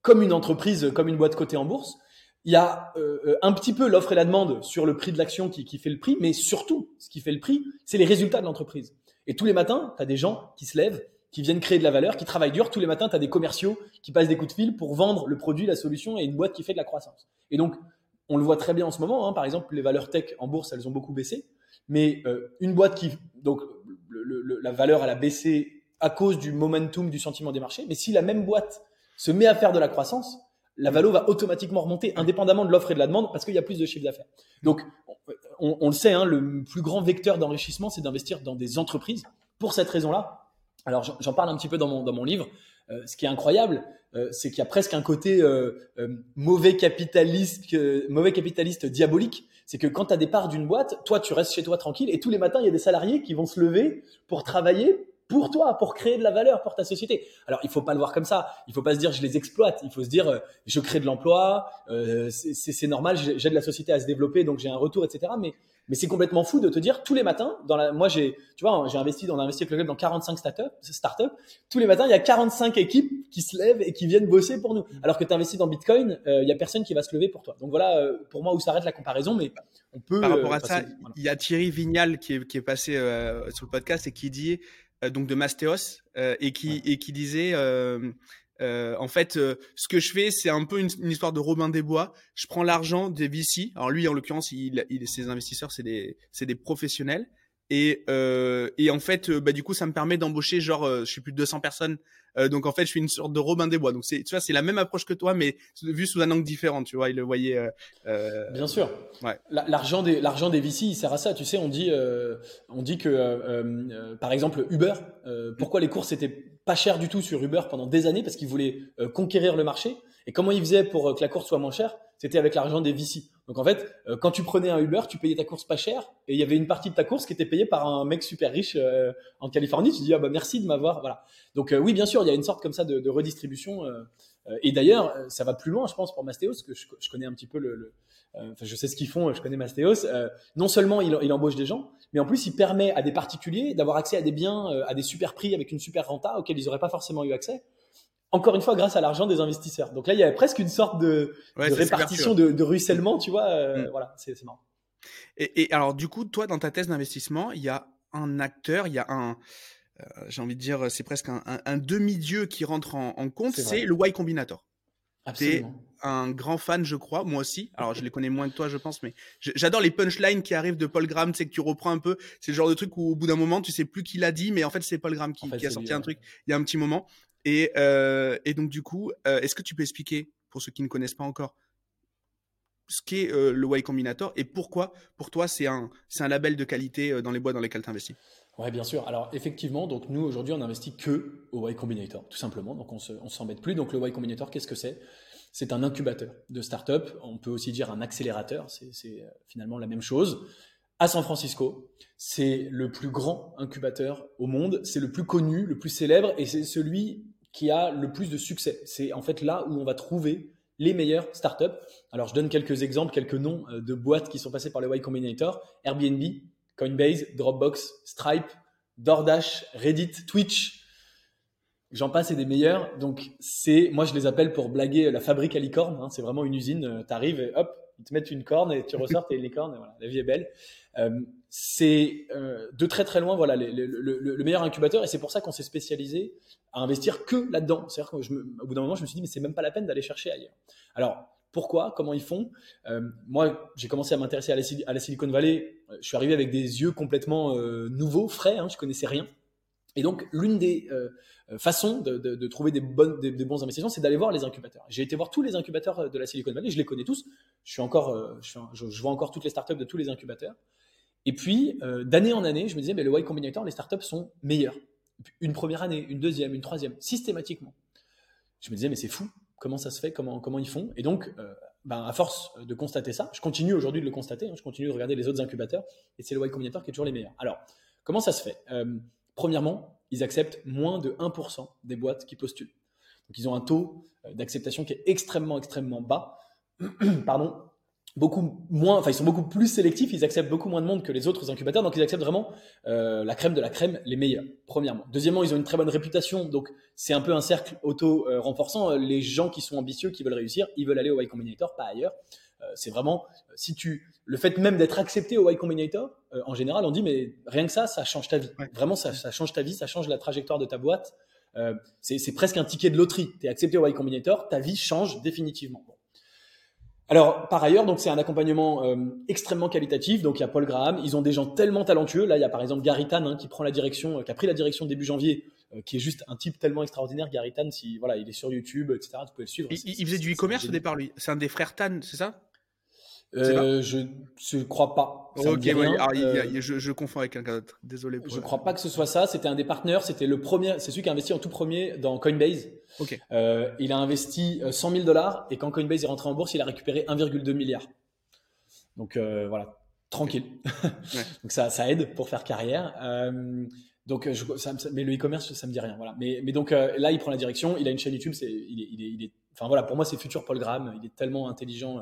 comme une entreprise, comme une boîte cotée en bourse, il y a euh, un petit peu l'offre et la demande sur le prix de l'action qui, qui, fait le prix, mais surtout, ce qui fait le prix, c'est les résultats de l'entreprise. Et tous les matins, tu as des gens qui se lèvent, qui viennent créer de la valeur, qui travaillent dur. Tous les matins, tu as des commerciaux qui passent des coups de fil pour vendre le produit, la solution et une boîte qui fait de la croissance. Et donc, on le voit très bien en ce moment. Hein. Par exemple, les valeurs tech en bourse, elles ont beaucoup baissé. Mais euh, une boîte qui, donc, la valeur, elle a baissé à cause du momentum, du sentiment des marchés. Mais si la même boîte se met à faire de la croissance, la valeur va automatiquement remonter, indépendamment de l'offre et de la demande, parce qu'il y a plus de chiffre d'affaires. Donc, on, le sait, hein, le plus grand vecteur d'enrichissement, c'est d'investir dans des entreprises. Pour cette raison-là, alors j'en parle un petit peu dans mon, dans mon livre, euh, ce qui est incroyable, euh, c'est qu'il y a presque un côté euh, mauvais capitaliste, mauvais capitaliste diabolique. C'est que quand tu as des parts d'une boîte, toi tu restes chez toi tranquille et tous les matins il y a des salariés qui vont se lever pour travailler pour toi, pour créer de la valeur pour ta société. Alors, il faut pas le voir comme ça. Il faut pas se dire je les exploite. Il faut se dire je crée de l'emploi, euh, c'est normal, j'aide la société à se développer, donc j'ai un retour, etc. Mais mais c'est complètement fou de te dire tous les matins, dans la, moi j'ai, tu vois, j'ai investi, on a investi avec le club dans 45 startups, startups. Tous les matins, il y a 45 équipes qui se lèvent et qui viennent bosser pour nous. Alors que tu investis dans Bitcoin, euh, il y a personne qui va se lever pour toi. Donc voilà, euh, pour moi où s'arrête la comparaison, mais on peut. Par rapport à euh, ça, il y a Thierry Vignal qui est, qui est passé sur le podcast et qui dit donc de Mastéos et qui et qui disait euh, en fait, euh, ce que je fais, c'est un peu une, histoire de Robin des Bois. Je prends l'argent des VC. Alors lui, en l'occurrence, il, il, ses investisseurs, c'est des, c'est des professionnels. Et, euh, et en fait, bah, du coup, ça me permet d'embaucher genre, je suis plus de 200 personnes donc en fait, je suis une sorte de Robin des Bois. Donc c'est, tu vois, c'est la même approche que toi, mais vu sous un angle différent. Tu vois, il le voyait. Bien sûr. Ouais. L'argent des l'argent des VC, il sert à ça. Tu sais, on dit on dit que par exemple Uber, pourquoi les courses étaient pas chères du tout sur Uber pendant des années parce qu'ils voulaient conquérir le marché. Et comment ils faisaient pour que la course soit moins chère? C'était avec l'argent des VC. Donc en fait, euh, quand tu prenais un Uber, tu payais ta course pas cher et il y avait une partie de ta course qui était payée par un mec super riche euh, en Californie. Tu dis ah bah merci de m'avoir voilà. Donc euh, oui bien sûr il y a une sorte comme ça de, redistribution et d'ailleurs ça va plus loin je pense pour Mastéos que je, connais un petit peu le, enfin je sais ce qu'ils font je connais Mastéos. non seulement il, il, embauche des gens mais en plus il permet à des particuliers d'avoir accès à des biens à des super prix avec une super renta auxquels ils n'auraient pas forcément eu accès encore une fois grâce à l'argent des investisseurs. Donc là, il y a presque une sorte de, répartition, de, ruissellement, tu vois. Euh, mm. Voilà, c'est marrant. Et, alors, du coup, toi, dans ta thèse d'investissement, il y a un acteur, il y a un, euh, j'ai envie de dire, c'est presque un, demi-dieu qui rentre en, compte, c'est le Y Combinator. Absolument. Un grand fan, je crois, moi aussi. Alors, je les connais moins que toi, je pense, mais j'adore les punchlines qui arrivent de Paul Graham, c'est que tu reprends un peu. C'est le genre de truc où, au bout d'un moment, tu sais plus qui l'a dit, mais en fait, c'est Paul Graham qui, a sorti un truc il y a un petit moment. Et, euh, et donc, du coup, euh, est-ce que tu peux expliquer, pour ceux qui ne connaissent pas encore, ce qu'est euh, le Y Combinator et pourquoi, pour toi, c'est un, label de qualité dans les boîtes dans lesquelles tu investis Oui, bien sûr. Alors, effectivement, donc nous, aujourd'hui, on n'investit que au Y Combinator, tout simplement. Donc, on ne s'embête plus. Donc, le Y Combinator, qu'est-ce que c'est? C'est un incubateur de start-up. On peut aussi dire un accélérateur. C'est finalement la même chose à San Francisco. C'est le plus grand incubateur au monde, c'est le plus connu, le plus célèbre et c'est celui qui a le plus de succès. C'est en fait là où on va trouver les meilleures startups. Alors je donne quelques exemples, quelques noms euh, de boîtes qui sont passées par le Y Combinator Airbnb, Coinbase, Dropbox, Stripe, DoorDash, Reddit, Twitch. J'en passe et des meilleurs. Donc c'est, moi je les appelle pour blaguer la fabrique à licorne. Hein. C'est vraiment une usine. Euh, tu arrives et hop, ils te mettent une corne et tu ressors, t'es une licorne. Et voilà, la vie est belle. Euh, c'est euh, de très très loin voilà le, meilleur incubateur et c'est pour ça qu'on s'est spécialisé à investir que là-dedans. C'est-à-dire qu'au bout d'un moment, je me suis dit mais c'est même pas la peine d'aller chercher ailleurs. Alors pourquoi? Comment ils font? Moi, j'ai commencé à m'intéresser à, la Silicon Valley. Je suis arrivé avec des yeux complètement nouveaux, frais. Hein, je connaissais rien. Et donc, l'une des façons de, trouver des, bons investissements, c'est d'aller voir les incubateurs. J'ai été voir tous les incubateurs de la Silicon Valley. Je les connais tous. Encore, je, vois encore toutes les startups de tous les incubateurs. Et puis, euh, d'année en année, je me disais, mais le Y Combinator, les startups sont meilleures. Une première année, une deuxième, une troisième, systématiquement. Je me disais, mais c'est fou, comment ça se fait, comment, ils font? Et donc, euh, ben, à force de constater ça, je continue aujourd'hui de le constater, hein, je continue de regarder les autres incubateurs, et c'est le Y Combinator qui est toujours les meilleurs. Alors, comment ça se fait? Euh, Premièrement, ils acceptent moins de 1% des boîtes qui postulent. Donc, ils ont un taux euh, d'acceptation qui est extrêmement, extrêmement bas. (clears throat) Pardon, beaucoup moins, enfin ils sont beaucoup plus sélectifs, ils acceptent beaucoup moins de monde que les autres incubateurs, donc ils acceptent vraiment euh, la crème de la crème, les meilleurs. Premièrement. Deuxièmement, ils ont une très bonne réputation, donc c'est un peu un cercle auto-renforçant. Les gens qui sont ambitieux, qui veulent réussir, ils veulent aller au Y Combinator, pas ailleurs. Euh, c'est vraiment si tu le fait même d'être accepté au Y Combinator, euh, en général, on dit mais rien que ça, ça change ta vie. Vraiment, ça, ça, change ta vie, ça change la trajectoire de ta boîte. Euh, c'est presque un ticket de loterie. Tu es accepté au Y Combinator, ta vie change définitivement. Alors, par ailleurs, donc c'est un accompagnement euh, extrêmement qualitatif. Donc, il y a Paul Graham. Ils ont des gens tellement talentueux. Là, il y a par exemple Gary Tan hein, qui prend la direction, euh, qui a pris la direction début janvier, euh, qui est juste un type tellement extraordinaire. Gary Tan, si voilà, il est sur YouTube, etc. Tu peux le suivre. Il, faisait du e-commerce au départ, lui. C'est un des frères Tan, c'est ça? Euh, je ne crois pas. ok, ah, euh, je, je, confonds avec quelqu'un d'autre. Désolé. je ne crois pas que ce soit ça. C'était un des partenaires. C'était le premier. C'est celui qui a investi en tout premier dans Coinbase. Ok. Euh, il a investi 100 000 dollars et quand Coinbase est rentré en bourse, il a récupéré 1,2 milliard. Donc voilà, tranquille. (laughs) donc ça, ça aide pour faire carrière. donc, je, ça, mais le e-commerce, ça me dit rien. Voilà. Mais, mais donc là, il prend la direction. Il a une chaîne YouTube. C'est, il est, il est, il est, enfin voilà, pour moi, c'est futur Paul Graham. Il est tellement intelligent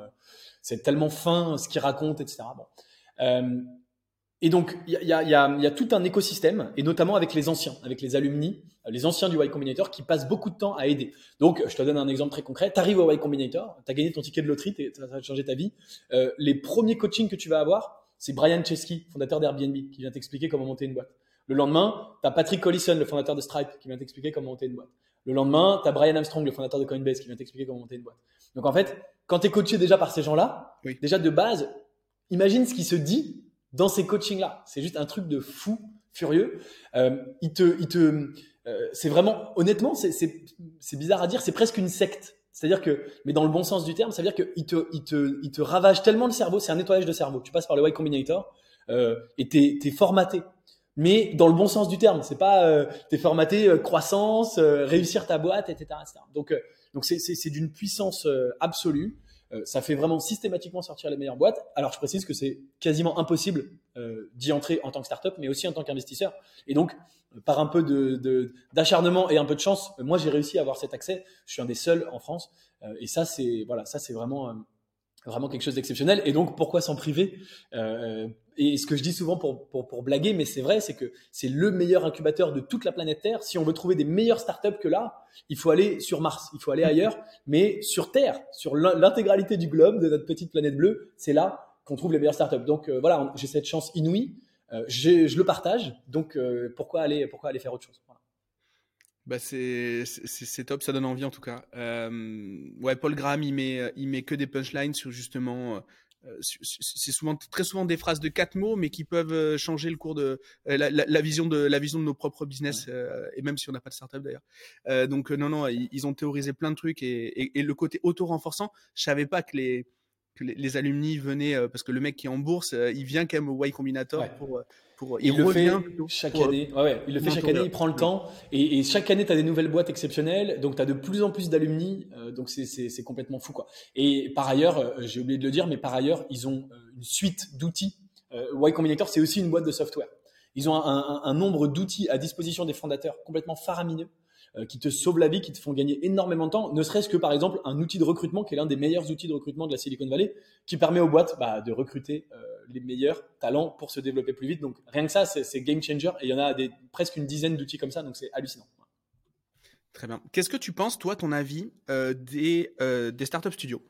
c'est tellement fin ce qu'il raconte, etc. Bon. Euh, et donc, il y a, tout un écosystème, et notamment avec les anciens, avec les alumni, les anciens du Y Combinator qui passent beaucoup de temps à aider. Donc, je te donne un exemple très concret. Tu arrives au Y Combinator, tu as gagné ton ticket de loterie, ça va changer ta vie. Euh, les premiers coachings que tu vas avoir, c'est Brian Chesky, fondateur d'Airbnb, qui vient t'expliquer comment monter une boîte. Le lendemain, tu as Patrick Collison, le fondateur de Stripe, qui vient t'expliquer comment monter une boîte. Le lendemain, tu as Brian Armstrong, le fondateur de Coinbase, qui vient t'expliquer comment monter une boîte. Donc en fait, quand tu es coaché déjà par ces gens-là, déjà de base, imagine ce qui se dit dans ces coachings-là. C'est juste un truc de fou, furieux. Euh, il te, il te, euh, c'est vraiment, honnêtement, c'est bizarre à dire, c'est presque une secte. C'est-à-dire que, mais dans le bon sens du terme, ça veut dire qu'il te, il te, il te ravage tellement le cerveau, c'est un nettoyage de cerveau. Tu passes par le Y Combinator euh, et t'es es formaté mais dans le bon sens du terme. C'est pas euh, t'es formaté euh, croissance, euh, réussir ta boîte, etc. Donc euh, donc c'est d'une puissance absolue. ça fait vraiment systématiquement sortir les meilleures boîtes. Alors je précise que c'est quasiment impossible d'y entrer en tant que startup, mais aussi en tant qu'investisseur. Et donc par un peu de d'acharnement et un peu de chance, moi j'ai réussi à avoir cet accès. Je suis un des seuls en France. et ça c'est voilà, ça c'est vraiment vraiment quelque chose d'exceptionnel. Et donc, pourquoi s'en priver? Euh, Et ce que je dis souvent pour, pour, pour blaguer, mais c'est vrai, c'est que c'est le meilleur incubateur de toute la planète Terre. Si on veut trouver des meilleures startups que là, il faut aller sur Mars, il faut aller ailleurs, mais sur Terre, sur l'intégralité du globe de notre petite planète bleue, c'est là qu'on trouve les meilleures startups. Donc euh, voilà, j'ai cette chance inouïe. Euh, je le partage. Donc pourquoi aller pourquoi aller faire autre chose? Bah c'est top, ça donne envie en tout cas. Euh, ouais, Paul Graham, il met, il met que des punchlines sur justement. Euh, c'est souvent très souvent des phrases de quatre mots, mais qui peuvent euh, changer le cours de la, vision de la vision de nos propres business et même si on n'a pas de startup d'ailleurs. donc non non, ils, ont théorisé plein de trucs et, et le côté auto renforçant. Je savais pas que les les, alumni venaient euh, parce que le mec qui est en bourse, euh, il vient quand même au Y Combinator pour, euh, pour, il, le fait chaque année. Ouais, il le fait chaque année, il prend le temps et, chaque année tu as des nouvelles boîtes exceptionnelles, donc tu as de plus en plus d'alumni, donc c'est complètement fou quoi. Et par ailleurs, j'ai oublié de le dire, mais par ailleurs, ils ont une suite d'outils. y Combinator, c'est aussi une boîte de software. Ils ont un, un nombre d'outils à disposition des fondateurs complètement faramineux. Euh, qui te sauvent la vie, qui te font gagner énormément de temps, ne serait-ce que par exemple un outil de recrutement qui est l'un des meilleurs outils de recrutement de la Silicon Valley, qui permet aux boîtes bah, de recruter euh, les meilleurs talents pour se développer plus vite. Donc rien que ça, c'est game changer et il y en a presque une dizaine d'outils comme ça, donc c'est hallucinant. Très bien. Qu'est-ce que tu penses, toi, ton avis euh, des, des startup studios?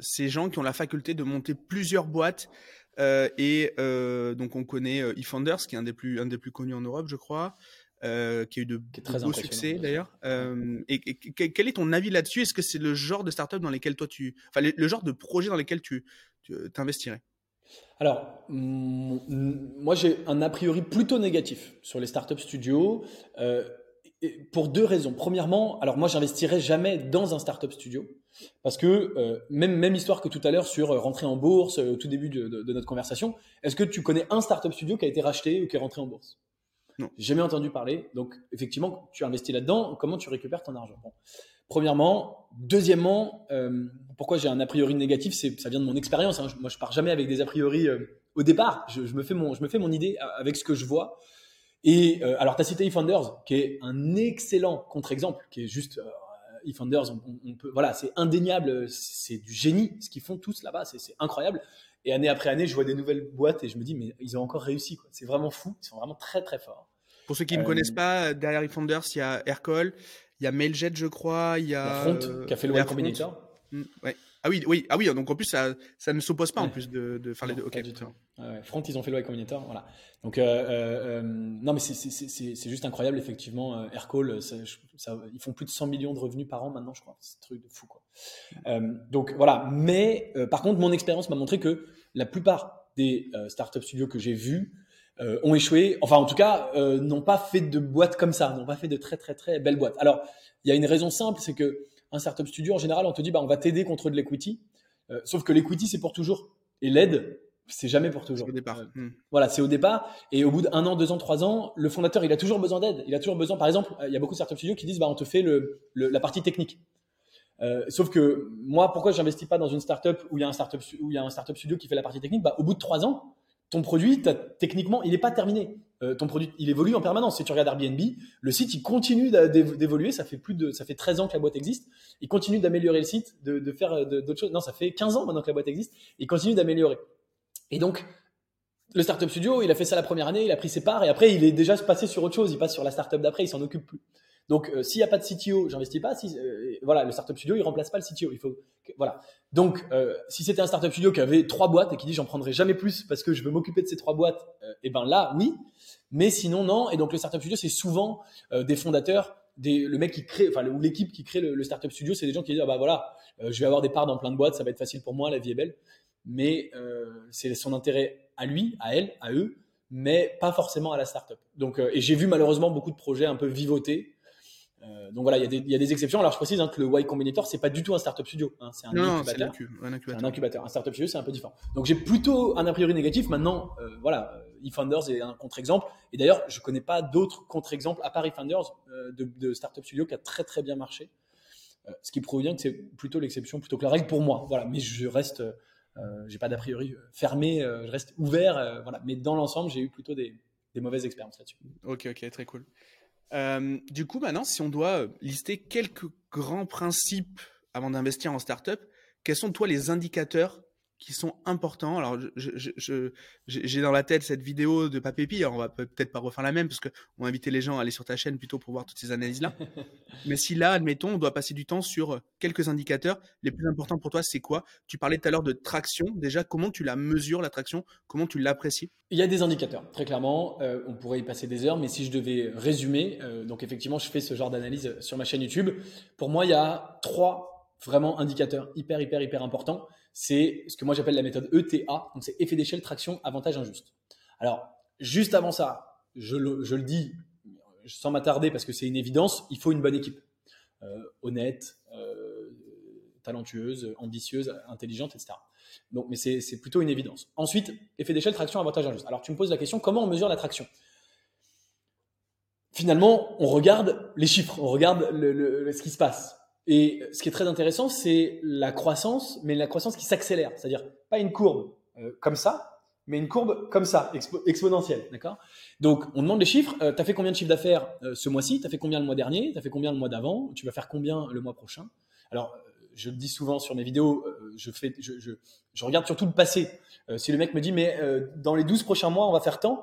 Ces gens qui ont la faculté de monter plusieurs boîtes et donc on connaît eFounders, qui est un des plus, un des plus connus en Europe, je crois. Euh, qui a eu de, beaux succès d'ailleurs. Euh, et, quel est ton avis là-dessus? Est-ce que c'est le genre de startup dans lesquels toi tu, enfin le, genre de projet dans lesquels tu, t'investirais? Alors, moi j'ai un a priori plutôt négatif sur les startup studios euh, pour deux raisons. Premièrement, alors moi j'investirais jamais dans un startup studio parce que même même histoire que tout à l'heure sur rentrer en bourse au tout début de, de notre conversation. Est-ce que tu connais un startup studio qui a été racheté ou qui est rentré en bourse? Non. Jamais entendu parler. Donc, effectivement, tu investis là-dedans. Comment tu récupères ton argent? Premièrement. Deuxièmement, pourquoi j'ai un a priori négatif, c'est ça vient de mon expérience. Hein. Moi, je pars jamais avec des a priori au départ. Je, me fais mon, je me fais mon idée avec ce que je vois. Et alors, tu as cité eFounders, qui est un excellent contre-exemple, qui est juste eFounders, on, peut, voilà, c'est indéniable, c'est du génie ce qu'ils font tous là-bas, c'est incroyable. Et année après année, je vois des nouvelles boîtes et je me dis, mais ils ont encore réussi. C'est vraiment fou. Ils sont vraiment très, très forts. Pour ceux qui ne connaissent euh, pas, derrière eFounders, il y a Aircall, il y a Mailjet, je crois, il y a. Front, qui a fait le Y Combinator. Mm, ouais. Ah oui, oui, ah oui, donc en plus ça, ça ne s'oppose pas en plus de, de faire les deux. Ok. Front, ils ont fait le Y Combinator, voilà. Donc euh, euh, euh, non, mais c'est juste incroyable effectivement. Aircall, ils font plus de 100 millions de revenus par an maintenant, je crois. C'est un truc de fou quoi. Donc voilà. Mais par contre, mon expérience m'a montré que la plupart des startup studios que j'ai vus ont échoué. Enfin, en tout cas, n'ont pas fait de boîtes comme ça, n'ont pas fait de très très très belles boîtes. Alors, il y a une raison simple, c'est que un startup studio, en général, on te dit, bah, on va t'aider contre de l'equity. Euh, sauf que l'equity, c'est pour toujours. Et l'aide, c'est jamais pour toujours. Au départ. Euh, hmm. Voilà, c'est au départ. Et au bout d'un an, deux ans, trois ans, le fondateur, il a toujours besoin d'aide. Il a toujours besoin, par exemple, il y a beaucoup de startup studios qui disent, bah, on te fait le, la partie technique. Euh, sauf que moi, pourquoi j'investis pas dans une startup où il y a un startup où il y a un startup studio qui fait la partie technique? Bah, Au bout de trois ans, ton produit, techniquement, il n'est pas terminé. Euh, ton produit, il évolue en permanence. Si tu regardes Airbnb, le site, il continue d'évoluer. Ça fait plus de, ça fait 13 ans que la boîte existe. Il continue d'améliorer le site, de, faire d'autres choses. Non, ça fait 15 ans maintenant que la boîte existe. Il continue d'améliorer. Et donc, le startup studio, il a fait ça la première année, il a pris ses parts et après, il est déjà passé sur autre chose. Il passe sur la startup d'après, il s'en occupe plus. Donc, euh, s'il n'y a pas de CTO, j'investis pas. Si, euh, voilà, le startup studio, il remplace pas le CTO. Il faut, voilà. Donc, euh, si c'était un startup studio qui avait trois boîtes et qui dit j'en prendrai jamais plus parce que je veux m'occuper de ces trois boîtes, et ben là, oui. Mais sinon, non. Et donc, le startup studio, c'est souvent des fondateurs, le mec qui crée, enfin, ou l'équipe qui crée le, startup studio, c'est des gens qui disent ah bah voilà, je vais avoir des parts dans plein de boîtes, ça va être facile pour moi, la vie est belle. Mais c'est son intérêt à lui, à elle, à eux, mais pas forcément à la startup. Donc, et j'ai vu malheureusement beaucoup de projets un peu vivoter euh, donc voilà, il y, a des exceptions. Alors je précise hein, que le Y Combinator, c'est pas du tout un startup studio, hein, c'est un, incubateur. un, incubateur. un startup studio, c'est un peu différent. Donc j'ai plutôt un a priori négatif. Maintenant, euh, voilà, euh, eFounders est un contre-exemple. Et d'ailleurs, je connais pas d'autres contre-exemples à part eFounders de, de startup studio qui a très très bien marché. ce qui prouve bien que c'est plutôt l'exception plutôt que la règle pour moi. Voilà, mais je reste, j'ai pas d'a priori fermé, je reste ouvert. voilà, mais dans l'ensemble, j'ai eu plutôt des, des mauvaises expériences là-dessus. Ok, ok, très cool. Euh, du coup, maintenant, si on doit lister quelques grands principes avant d'investir en startup, quels sont toi les indicateurs qui sont importants. Alors, j'ai dans la tête cette vidéo de Papépi. Alors, on va peut-être pas refaire la même parce qu'on va inviter les gens à aller sur ta chaîne plutôt pour voir toutes ces analyses-là. (laughs) Mais si là, admettons, on doit passer du temps sur quelques indicateurs, les plus importants pour toi, c'est quoi? Tu parlais tout à l'heure de traction. Déjà, comment tu la mesures, la traction? Comment tu l'apprécies? Il y a des indicateurs, très clairement. Euh, on pourrait y passer des heures, mais si je devais résumer, euh, donc effectivement, je fais ce genre d'analyse sur ma chaîne YouTube. Pour moi, il y a trois vraiment indicateurs hyper, hyper, hyper importants c'est ce que moi j'appelle la méthode ETA, donc c'est effet d'échelle, traction, avantage injuste. Alors, juste avant ça, je le, dis sans m'attarder parce que c'est une évidence, il faut une bonne équipe. Euh, honnête, euh, talentueuse, ambitieuse, intelligente, etc. Donc, mais c'est plutôt une évidence. Ensuite, effet d'échelle, traction, avantage injuste. Alors, tu me poses la question, comment on mesure la traction? Finalement, on regarde les chiffres, on regarde ce qui se passe. Et ce qui est très intéressant, c'est la croissance, mais la croissance qui s'accélère. C'est-à-dire pas une courbe euh, comme ça, mais une courbe comme ça, exponentielle. D'accord? Donc, on demande les chiffres. Euh, tu as fait combien de chiffres d'affaires euh, ce mois-ci? Tu as fait combien le mois dernier? Tu as fait combien le mois d'avant? Tu vas faire combien le mois prochain? Alors, je le dis souvent sur mes vidéos, je, fais, je, je, je, regarde surtout le passé. si le mec me dit, mais dans les 12 prochains mois, on va faire tant,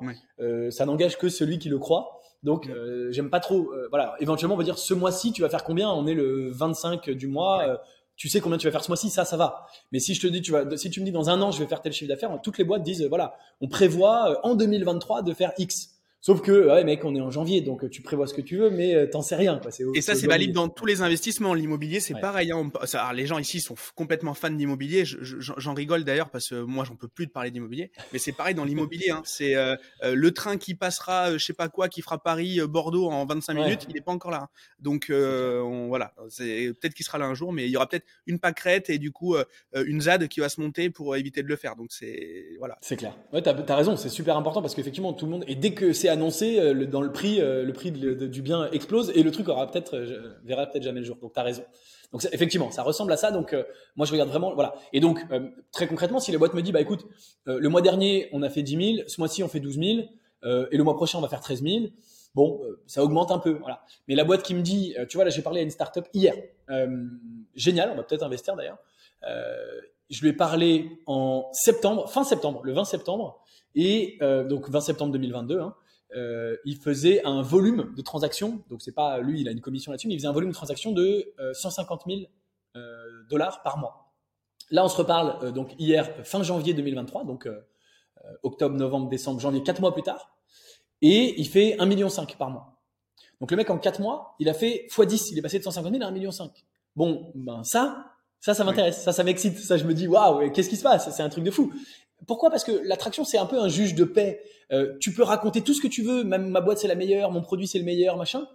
ça n'engage que celui qui le croit. Donc, euh, j'aime pas trop. Euh, voilà, éventuellement, on va dire ce mois-ci, tu vas faire combien? On est le 25 du mois. Euh, tu sais combien tu vas faire ce mois-ci, ça, ça va. Mais si je te dis, tu vas, si tu me dis dans un an, je vais faire tel chiffre d'affaires, toutes les boîtes disent, voilà, on prévoit en 2023 de faire X. Sauf que, ouais, mec, on est en janvier, donc euh, tu prévois ce que tu veux, mais euh, t'en sais rien. Quoi. Et ça, c'est valide dans tous les investissements. L'immobilier, c'est pareil. Hein. les gens ici sont complètement fans d'immobilier. J'en rigole d'ailleurs parce que moi, j'en peux plus de parler d'immobilier. Mais c'est pareil dans (laughs) l'immobilier. Hein. C'est euh, le train qui passera, je sais pas quoi, qui fera Paris-Bordeaux en 25 minutes, il n'est pas encore là. Hein. Donc on, voilà, c'est peut-être qu'il sera là un jour, mais il y aura peut-être une pâquerette et du coup une ZAD qui va se monter pour éviter de le faire. Donc c'est voilà. C'est clair. Ouais, t'as as raison. C'est super important parce qu'effectivement, tout le monde et dès que c'est annoncé dans le prix, le prix du bien explose et le truc aura peut-être verra peut-être jamais le jour. Donc tu as raison. Donc effectivement, ça ressemble à ça. Donc moi je regarde vraiment voilà. Et donc très concrètement, si la boîte me dit bah écoute, le mois dernier on a fait 10 000, ce mois-ci on fait 12 000 et le mois prochain on va faire 13 000 Bon, euh, ça augmente un peu, voilà. Mais la boîte qui me dit, euh, tu vois, là j'ai parlé à une startup hier, euh, génial, on va peut-être investir d'ailleurs. je lui ai parlé en septembre, fin septembre, le 20 septembre, et donc 20 septembre 2022. Hein, il faisait un volume de transactions, donc c'est pas lui, il a une commission là-dessus, mais il faisait un volume de transactions de 150 000 dollars par mois. Là, on se reparle donc hier, fin janvier 2023, donc octobre, novembre, décembre, janvier, quatre mois plus tard et il fait 1,5 million par mois. Donc le mec en 4 mois, il a fait x10, il est passé de 150 000 à 1,5 million. Bon, ben ça, ça, ça m'intéresse, ça, ça m'excite, ça je me dis waouh, qu'est-ce qui se passe? C'est un truc de fou. Pourquoi? Parce que l'attraction c'est un peu un juge de paix. Euh, tu peux raconter tout ce que tu veux, même ma boîte c'est la meilleure, mon produit c'est le meilleur, machin.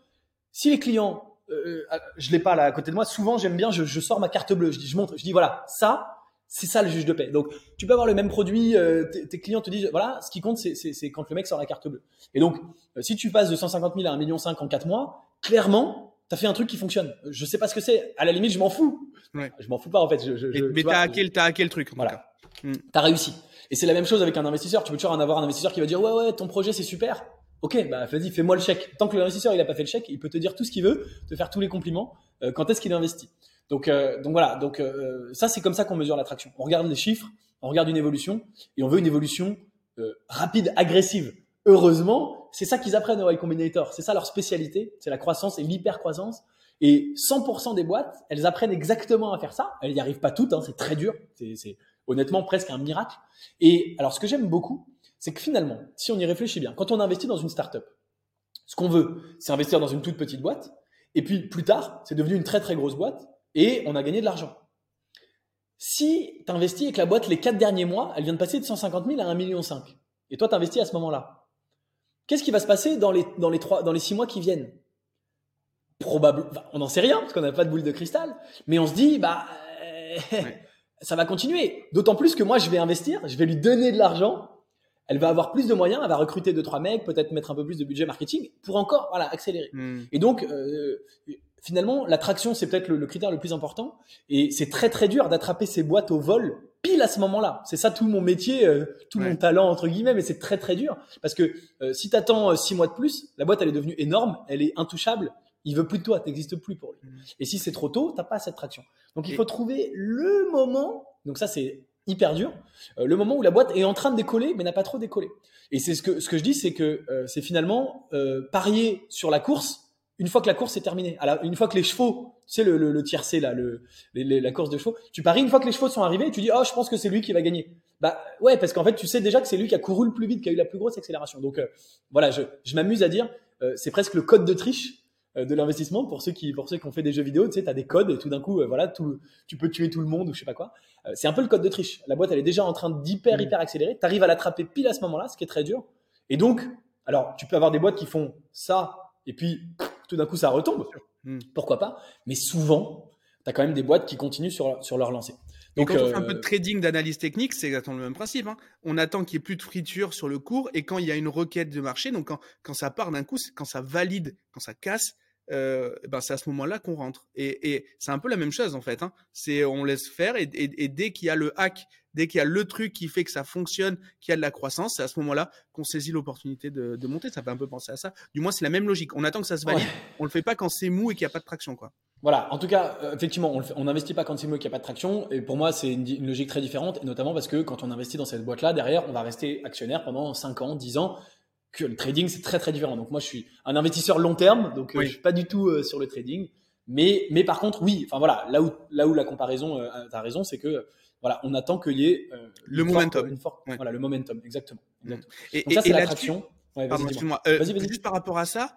Si les clients, euh, euh je l'ai pas là à côté de moi, souvent j'aime bien, je, je, sors ma carte bleue, je dis, je montre, je dis voilà, ça, c'est ça le juge de paix. Donc, tu peux avoir le même produit, euh, tes clients te disent, voilà, ce qui compte, c'est quand le mec sort la carte bleue. Et donc, euh, si tu passes de 150 000 à 1,5 million en 4 mois, clairement, tu as fait un truc qui fonctionne. Je sais pas ce que c'est. À la limite, je m'en fous. Ouais. Je m'en fous pas, en fait. Je, je, mais tu as, hacké le truc. Voilà. Tu as réussi. Et c'est la même chose avec un investisseur. Tu peux toujours en avoir un investisseur qui va dire, ouais, ouais, ton projet, c'est super. Ok, bah vas-y, fais-moi le chèque. Tant que l'investisseur il a pas fait le chèque, il peut te dire tout ce qu'il veut, te faire tous les compliments. Euh, quand est-ce qu'il investit? Donc, euh, donc voilà. Donc euh, ça, c'est comme ça qu'on mesure l'attraction. On regarde les chiffres, on regarde une évolution, et on veut une évolution rapide, agressive. Heureusement, c'est ça qu'ils apprennent au Y Combinator. C'est ça leur spécialité, c'est la croissance et l'hyper-croissance. Et 100% des boîtes, elles apprennent exactement à faire ça. Elles n'y arrivent pas toutes, hein, c'est très dur. Honnêtement presque un miracle. Et alors, ce que j'aime beaucoup, c'est que finalement, si on y réfléchit bien, quand on investit dans une startup, ce qu'on veut, c'est investir dans une toute petite boîte. Et puis plus tard, c'est devenu une très très grosse boîte et on a gagné de l'argent. Si tu investis et que la boîte, les quatre derniers mois, elle vient de passer de 150 000 à 1,5 million, et toi, tu investis à ce moment-là, qu'est-ce qui va se passer dans les, dans les, trois, dans les six mois qui viennent? Probablement, on n'en sait rien, parce qu'on n'a pas de boule de cristal, mais on se dit, bah, (laughs) ça va continuer. D'autant plus que moi, je vais investir, je vais lui donner de l'argent, elle va avoir plus de moyens, elle va recruter deux trois mecs, peut-être mettre un peu plus de budget marketing pour encore voilà accélérer. Hmm. Et donc euh, finalement, l'attraction, c'est peut-être le, critère le plus important. Et c'est très très dur d'attraper ces boîtes au vol pile à ce moment-là. C'est ça tout mon métier, euh, tout mon talent entre guillemets, mais c'est très très dur parce que euh, si tu attends euh, six mois de plus, la boîte elle est devenue énorme, elle est intouchable. Il veut plus de toi, t'existes plus pour lui. Mm. Et si c'est trop tôt, t'as pas cette traction. Donc il faut trouver le moment. Donc ça c'est hyper dur. le moment où la boîte est en train de décoller, mais n'a pas trop décollé. Et c'est ce que ce que je dis, c'est que c'est finalement parier sur la course une fois que la course est terminée, une fois que les chevaux, tu sais le, le, tiercé là, le, la course de chevaux, tu paries une fois que les chevaux sont arrivés, tu dis oh je pense que c'est lui qui va gagner. Bah ouais parce qu'en fait tu sais déjà que c'est lui qui a couru le plus vite, qui a eu la plus grosse accélération. Donc euh, voilà, je, je m'amuse à dire, euh, c'est presque le code de triche euh, de l'investissement pour ceux qui pour ceux qui ont fait des jeux vidéo, tu sais as des codes et tout d'un coup voilà tout, tu peux tuer tout le monde ou je sais pas quoi. c'est un peu le code de triche. La boîte elle est déjà en train d'hyper mmh. hyper accélérer, tu arrives à l'attraper pile à ce moment-là, ce qui est très dur. Et donc alors tu peux avoir des boîtes qui font ça et puis tout d'un coup ça retombe. Hmm. Pourquoi pas? Mais souvent, tu as quand même des boîtes qui continuent sur, sur leur lancée. Donc, quand on fait un peu de euh, trading, d'analyse technique, c'est exactement le même principe. Hein. On attend qu'il n'y ait plus de friture sur le cours et quand il y a une requête de marché, donc quand, quand ça part d'un coup, quand ça valide, quand ça casse, euh, ben c'est à ce moment-là qu'on rentre. Et, et c'est un peu la même chose en fait. Hein. C'est on laisse faire et, et, et dès qu'il y a le hack, dès qu'il y a le truc qui fait que ça fonctionne, qu'il y a de la croissance, c'est à ce moment-là qu'on saisit l'opportunité de, de, monter. Ça fait un peu penser à ça. Du moins, c'est la même logique. On attend que ça se valide. On le fait pas quand c'est mou et qu'il n'y a pas de traction, quoi. Voilà. En tout cas, euh, effectivement, on n'investit pas quand c'est mou et qu'il n'y a pas de traction. Et pour moi, c'est une, une, logique très différente, notamment parce que quand on investit dans cette boîte-là, derrière, on va rester actionnaire pendant 5 ans, 10 ans que le trading, c'est très très différent. Donc moi, je suis un investisseur long terme, donc euh, je suis pas du tout euh, sur le trading. Mais, mais par contre, oui, enfin voilà, là où, là où la comparaison, euh, tu as raison, c'est que voilà, on attend qu'il y ait le momentum. une forte, Voilà, le momentum, exactement. Mm. Et, ça, c'est l'attraction. Pardon, excuse-moi. Juste par rapport à ça,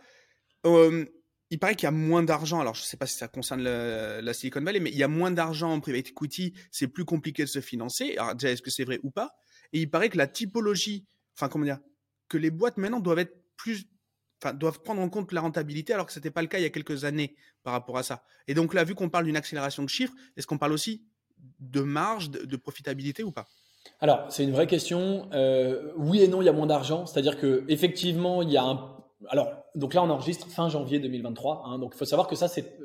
il paraît qu'il y a moins d'argent. Alors, je ne sais pas si ça concerne la Silicon Valley, mais il y a moins d'argent en private equity. C'est plus compliqué de se financer. Alors, déjà, est-ce que c'est vrai ou pas? Et il paraît que la typologie, enfin, comment dire, que les boîtes maintenant doivent être plus, enfin, doivent prendre en compte la rentabilité alors que ce n'était pas le cas il y a quelques années par rapport à ça. Et donc là, vu qu'on parle d'une accélération de chiffres, est-ce qu'on parle aussi de marge, de, profitabilité ou pas? Alors, c'est une vraie question. Euh, oui et non, il y a moins d'argent. C'est-à-dire que effectivement, il y a un. Alors, donc là, on enregistre fin janvier 2023. Hein, donc, il faut savoir que ça, c'est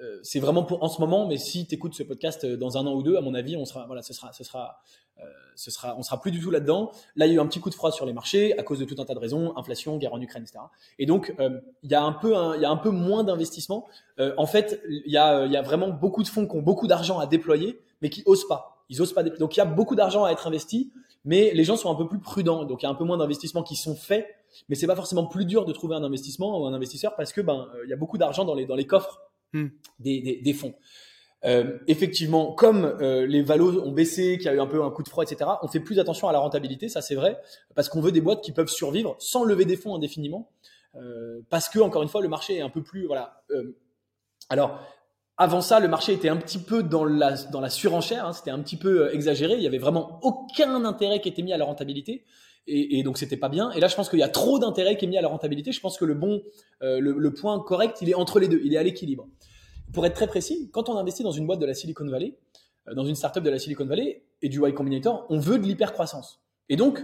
euh, c'est vraiment pour en ce moment. Mais si tu écoutes ce podcast dans un an ou deux, à mon avis, on sera voilà, ce sera ce sera euh, ce sera, on sera plus du tout là-dedans. Là, il y a eu un petit coup de froid sur les marchés à cause de tout un tas de raisons, inflation, guerre en Ukraine, etc. Et donc, euh, il y a un peu, il y a un peu moins d'investissement. Euh, en fait, il y a, y a vraiment beaucoup de fonds qui ont beaucoup d'argent à déployer, mais qui osent pas. Ils osent pas. Donc, il y a beaucoup d'argent à être investi, mais les gens sont un peu plus prudents. Donc, il y a un peu moins d'investissements qui sont faits, mais c'est pas forcément plus dur de trouver un investissement ou un investisseur parce que ben, il y a beaucoup d'argent dans les dans les coffres hmm. des, des, des fonds. Euh, effectivement, comme euh, les valos ont baissé, qu'il y a eu un peu un coup de froid, etc., on fait plus attention à la rentabilité, ça c'est vrai, parce qu'on veut des boîtes qui peuvent survivre sans lever des fonds indéfiniment, euh, parce que encore une fois le marché est un peu plus voilà. Euh, alors avant ça, le marché était un petit peu dans la dans la surenchère, hein, c'était un petit peu euh, exagéré, il y avait vraiment aucun intérêt qui était mis à la rentabilité. Et, et donc c'était pas bien. Et là, je pense qu'il y a trop d'intérêt qui est mis à la rentabilité. Je pense que le bon, le, le point correct, il est entre les deux. Il est à l'équilibre. Pour être très précis, quand on investit dans une boîte de la Silicon Valley, euh, dans une startup de la Silicon Valley et du Y Combinator, on veut de l'hypercroissance. Et donc,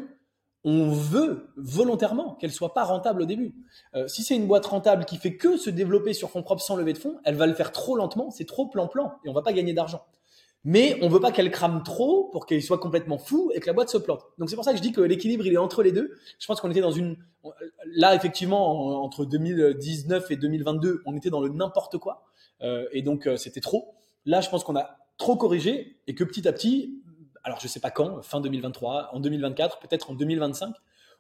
on veut volontairement qu'elle soit pas rentable au début. Euh, si c'est une boîte rentable qui fait que se développer sur fonds propres sans lever de fonds, elle va le faire trop lentement, c'est trop plan-plan et on va pas gagner d'argent. Mais on veut pas qu'elle crame trop pour qu'elle soit complètement fou et que la boîte se plante. Donc c'est pour ça que je dis que l'équilibre il est entre les deux. Je pense qu'on était dans une là effectivement entre 2019 et 2022, on était dans le n'importe quoi. Euh, et donc euh, c'était trop. Là, je pense qu'on a trop corrigé et que petit à petit, alors je sais pas quand, fin 2023, en 2024, peut-être en 2025,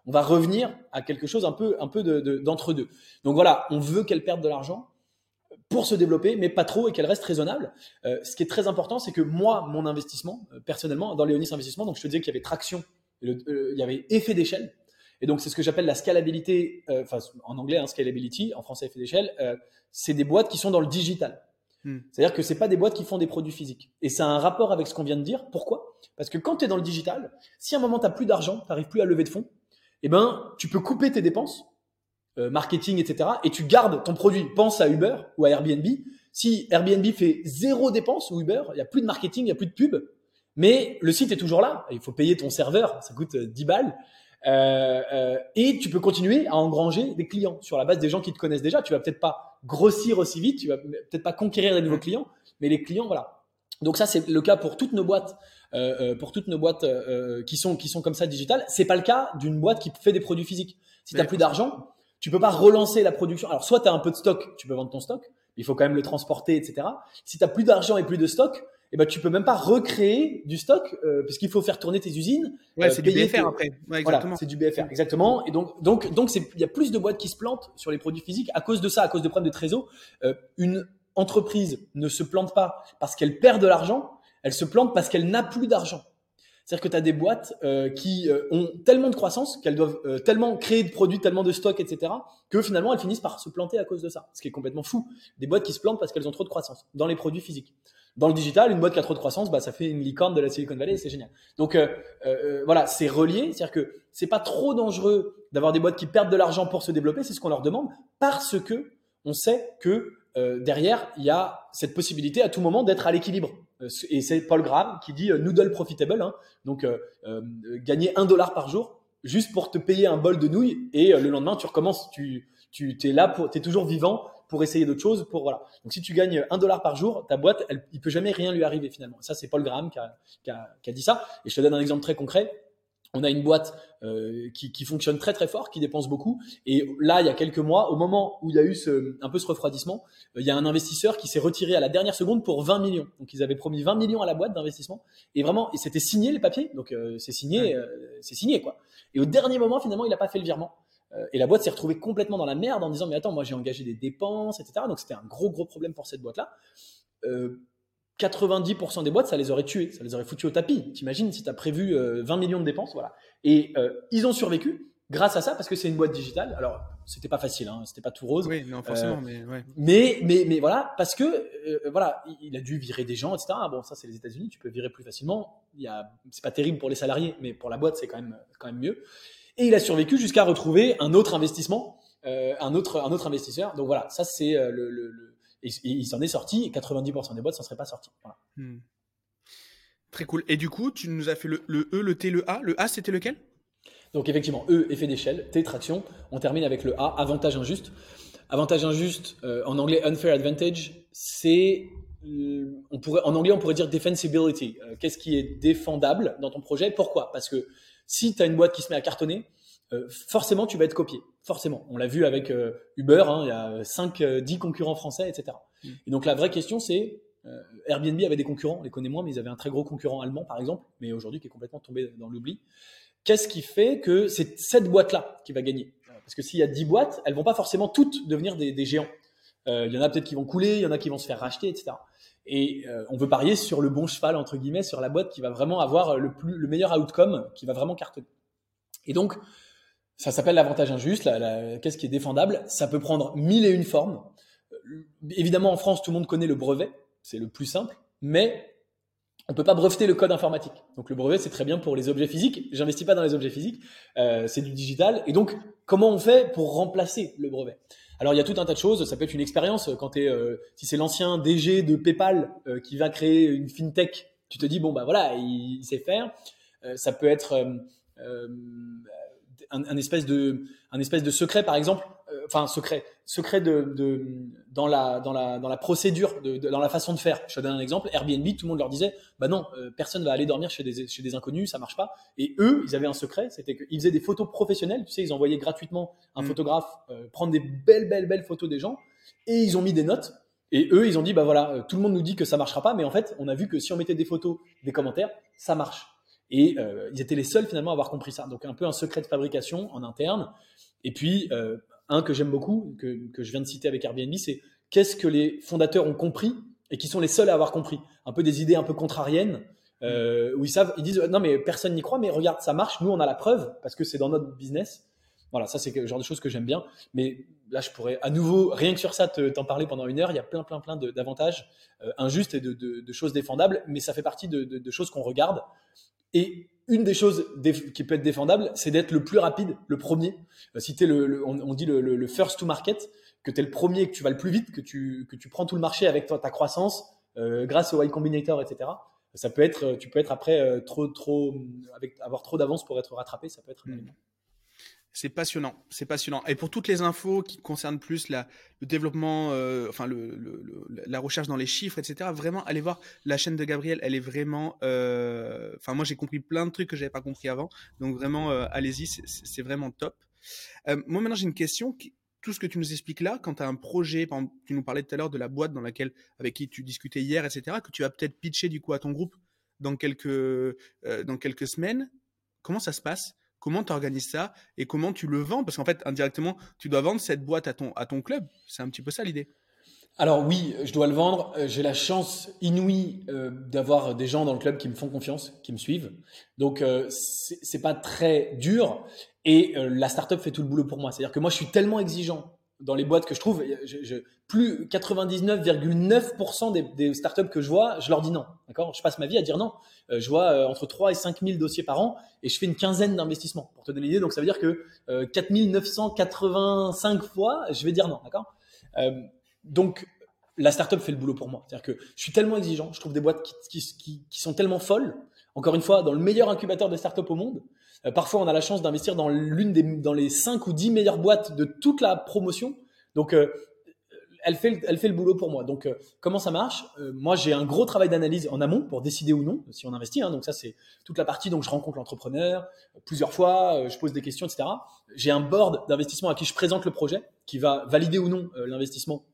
on va revenir à quelque chose un peu, un peu d'entre deux. Donc voilà, on veut qu'elle perde de l'argent pour se développer, mais pas trop et qu'elle reste raisonnable. Euh, ce qui est très important, c'est que moi, mon investissement, personnellement, dans Léonis Investissement, donc je te disais qu'il y avait traction, il y avait effet d'échelle. Et donc c'est ce que j'appelle la scalabilité, enfin en anglais hein, scalability, en français effet d'échelle c'est des boîtes qui sont dans le digital. Hmm. C'est-à-dire que c'est pas des boîtes qui font des produits physiques. Et ça a un rapport avec ce qu'on vient de dire. Pourquoi? Parce que quand tu es dans le digital, si à un moment tu n'as plus d'argent, tu n'arrives plus à lever de fonds, eh ben, tu peux couper tes dépenses, euh, marketing, etc. Et tu gardes ton produit. Pense à Uber ou à Airbnb. Si Airbnb fait zéro dépense ou Uber, il n'y a plus de marketing, il n'y a plus de pub, mais le site est toujours là. Il faut payer ton serveur, ça coûte 10 euh, balles. Euh, euh, et tu peux continuer à engranger des clients sur la base des gens qui te connaissent déjà. Tu vas peut-être pas grossir aussi vite, tu vas peut-être pas conquérir des nouveaux clients, mais les clients, voilà. Donc ça, c'est le cas pour toutes nos boîtes, euh, euh pour toutes nos boîtes euh, qui sont qui sont comme ça digitales. C'est pas le cas d'une boîte qui fait des produits physiques. Si tu as plus d'argent, tu peux pas relancer la production. Alors soit tu as un peu de stock, tu peux vendre ton stock, il faut quand même le transporter, etc. Si tu as plus d'argent et plus de stock, eh ben tu peux même pas recréer du stock euh, parce qu'il faut faire tourner tes usines. Ouais, c'est du BFR après. Ouais, voilà, c'est du BFR, exactement. Et donc, donc, donc, il y a plus de boîtes qui se plantent sur les produits physiques à cause de ça, à cause de problèmes de trésor. Euh, une entreprise ne se plante pas parce qu'elle perd de l'argent, elle se plante parce qu'elle n'a plus d'argent. C'est-à-dire que tu as des boîtes euh, qui euh, ont tellement de croissance qu'elles doivent euh, tellement créer de produits, tellement de stocks, etc., que finalement elles finissent par se planter à cause de ça. Ce qui est complètement fou. Des boîtes qui se plantent parce qu'elles ont trop de croissance dans les produits physiques. Dans le digital, une boîte qui a trop de croissance, bah, ça fait une licorne de la Silicon Valley, c'est génial. Donc euh, euh, voilà, c'est relié, c'est-à-dire que c'est pas trop dangereux d'avoir des boîtes qui perdent de l'argent pour se développer, c'est ce qu'on leur demande, parce que on sait que euh, derrière il y a cette possibilité à tout moment d'être à l'équilibre. Et c'est Paul Graham qui dit noodle profitable, hein, donc gagner un dollar par jour juste pour te payer un bol de nouilles et le lendemain tu recommences, tu tu es là pour, es toujours vivant pour essayer d'autres choses. Pour voilà. Donc si tu gagnes un dollar par jour, ta boîte, elle, il peut jamais rien lui arriver finalement. Ça c'est Paul Graham qui a, qui, a, qui a, dit ça. Et je te donne un exemple très concret. On a une boîte euh, qui, qui, fonctionne très très fort, qui dépense beaucoup. Et là, il y a quelques mois, au moment où il y a eu ce, un peu ce refroidissement, euh, il y a un investisseur qui s'est retiré à la dernière seconde pour 20 millions. Donc ils avaient promis 20 millions à la boîte d'investissement. Et vraiment, et c'était signé les papiers. Donc euh, c'est signé, euh, c'est signé quoi. Et au dernier moment, finalement, il n'a pas fait le virement. Euh, et la boîte s'est retrouvée complètement dans la merde en disant mais attends moi j'ai engagé des dépenses etc donc c'était un gros gros problème pour cette boîte là euh, 90% des boîtes ça les aurait tués ça les aurait foutus au tapis. T'imagines si tu as prévu 20 euh, millions de dépenses voilà. Et euh, ils ont survécu grâce à ça parce que c'est une boîte digitale. Alors c'était pas facile hein, c'était pas tout rose. Oui non forcément mais, ouais. mais mais mais voilà parce que voilà il a dû virer des gens etc bon ça c'est les États-Unis tu peux virer plus facilement. Il y a c'est pas terrible pour les salariés mais pour la boîte c'est quand même quand même mieux. Et il a survécu jusqu'à retrouver un autre investissement, euh, un autre un autre investisseur. Donc voilà, ça c'est euh, le, le, il s'en est sorti. Et 90% des boîtes s'en seraient pas. Voilà. Hmm. Très cool. Et du coup, tu nous as fait le, le E, le T, le A. Le A, c'était lequel? Donc effectivement, E, effet d'échelle, T, traction. On termine avec le A, avantage injuste. Avantage injuste, euh, en anglais unfair advantage, c'est euh, on pourrait, en anglais, on pourrait dire defensibility. Euh, qu'est-ce qui est défendable dans ton projet? Pourquoi? Parce que si tu as une boîte qui se met à cartonner, forcément, tu vas être copié. Forcément. On l'a vu avec Uber, hein, il y a 5, 10 concurrents français, etc. Mm. Et donc, la vraie question, c'est Airbnb avait des concurrents, on les connaît moins, mais ils avaient un très gros concurrent allemand, par exemple, mais aujourd'hui qui est complètement tombé dans l'oubli. Qu'est-ce qui fait que c'est cette boîte-là qui va gagner? Parce que s'il y a 10 boîtes, elles vont pas forcément toutes devenir des, des géants. Il y en a peut-être qui vont couler, il y en a qui vont se faire racheter, etc. Et euh, on veut parier sur le bon cheval, entre guillemets, sur la boîte qui va vraiment avoir le, plus, le meilleur outcome, qui va vraiment cartonner. Et donc, ça s'appelle l'avantage injuste, qu'est-ce qui est défendable Ça peut prendre mille et une formes. Euh, évidemment, en France, tout le monde connaît le brevet, c'est le plus simple, mais on peut pas breveter le code informatique. Donc le brevet, c'est très bien pour les objets physiques. J'investis pas dans les objets physiques, euh, c'est du digital. Et donc, comment on fait pour remplacer le brevet? Alors il y a tout un tas de choses. Ça peut être une expérience quand tu euh, si c'est l'ancien DG de PayPal euh, qui va créer une fintech, tu te dis bon bah voilà, il, sait faire. Euh, ça peut être euh, un, espèce de un espèce de secret par exemple enfin secret, secret de, dans la dans la dans la procédure, de, dans la façon de faire. Je te donne un exemple. Airbnb, tout le monde leur disait, bah non, euh, personne va aller dormir chez des chez des inconnus, ça marche pas. Et eux, ils avaient un secret, c'était qu'ils faisaient des photos professionnelles. Tu sais, ils envoyaient gratuitement un mm. photographe euh, prendre des belles belles belles photos des gens, et ils ont mis des notes. Et eux, ils ont dit, bah voilà, euh, tout le monde nous dit que ça marchera pas, mais en fait, on a vu que si on mettait des photos, des commentaires, ça marche. Et ils étaient les seuls finalement à avoir compris ça. Donc un peu un secret de fabrication en interne. Et puis un que j'aime beaucoup, que, je viens de citer avec Airbnb, c'est qu'est-ce que les fondateurs ont compris et qui sont les seuls à avoir compris. Un peu des idées un peu contrariennes, euh, où ils savent, ils disent non mais personne n'y croit, mais regarde ça marche, nous on a la preuve parce que c'est dans notre business. Voilà, ça c'est le genre de choses que j'aime bien. Mais là je pourrais à nouveau rien que sur ça t'en parler pendant une heure. Il y a plein plein plein d'avantages euh, injustes et de, choses défendables, mais ça fait partie de, choses qu'on regarde. Et une des choses qui peut être défendable, c'est d'être le plus rapide, le premier. Euh, si tu le, on, dit le, first to market, que tu es le premier, que tu vas le plus vite, que tu, que tu prends tout le marché avec ta, ta croissance, euh, grâce au Y Combinator, etc. Ça peut être, tu peux être après euh, trop, trop, avec, avoir trop d'avance pour être rattrapé, ça peut être un hmm. C'est passionnant, c'est passionnant. Et pour toutes les infos qui concernent plus le développement, euh, enfin la recherche dans les chiffres, etc. Vraiment, allez voir la chaîne de Gabriel. Elle est vraiment, euh, enfin moi j'ai compris plein de trucs que j'avais pas compris avant. Donc vraiment, euh, allez-y, c'est vraiment top. moi maintenant j'ai une question. Tout ce que tu nous expliques là, quand tu as un projet, par exemple, tu nous parlais tout à l'heure de la boîte dans laquelle, avec qui tu discutais hier, etc., que tu vas peut-être pitcher du coup à ton groupe dans quelques, dans quelques semaines. Comment ça se passe? Comment tu organises ça et comment tu le vends? Parce qu'en fait, indirectement, tu dois vendre cette boîte à ton, à ton club. C'est un petit peu ça l'idée. Alors oui, je dois le vendre. Euh, j'ai la chance inouïe euh, d'avoir des gens dans le club qui me font confiance, qui me suivent. Donc euh, c'est pas très dur et la startup fait tout le boulot pour moi. C'est-à-dire que moi je suis tellement exigeant dans les boîtes que je trouve, je, plus 99,9% des, startups que je vois, je leur dis non. D'accord? Je passe ma vie à dire non. Euh, je vois euh, entre 3 et 5 000 dossiers par an et je fais une quinzaine d'investissements. Pour te donner l'idée, donc ça veut dire que euh, 4 985 fois, je vais dire non. D'accord? Euh, Donc la startup fait le boulot pour moi. C'est-à-dire que je suis tellement exigeant, je trouve des boîtes qui, qui, sont tellement folles. Encore une fois, dans le meilleur incubateur de startups au monde, euh, parfois, on a la chance d'investir dans l'une des dans les 5 ou 10 meilleures boîtes de toute la promotion. Donc, euh, elle fait, elle fait le boulot pour moi. Donc, euh, comment ça marche? Moi, j'ai un gros travail d'analyse en amont pour décider ou non si on investit. Hein. donc, ça, c'est toute la partie. Donc, je rencontre l'entrepreneur plusieurs fois, je pose des questions, etc. J'ai un board d'investissement à qui je présente le projet, qui va valider ou non l'investissement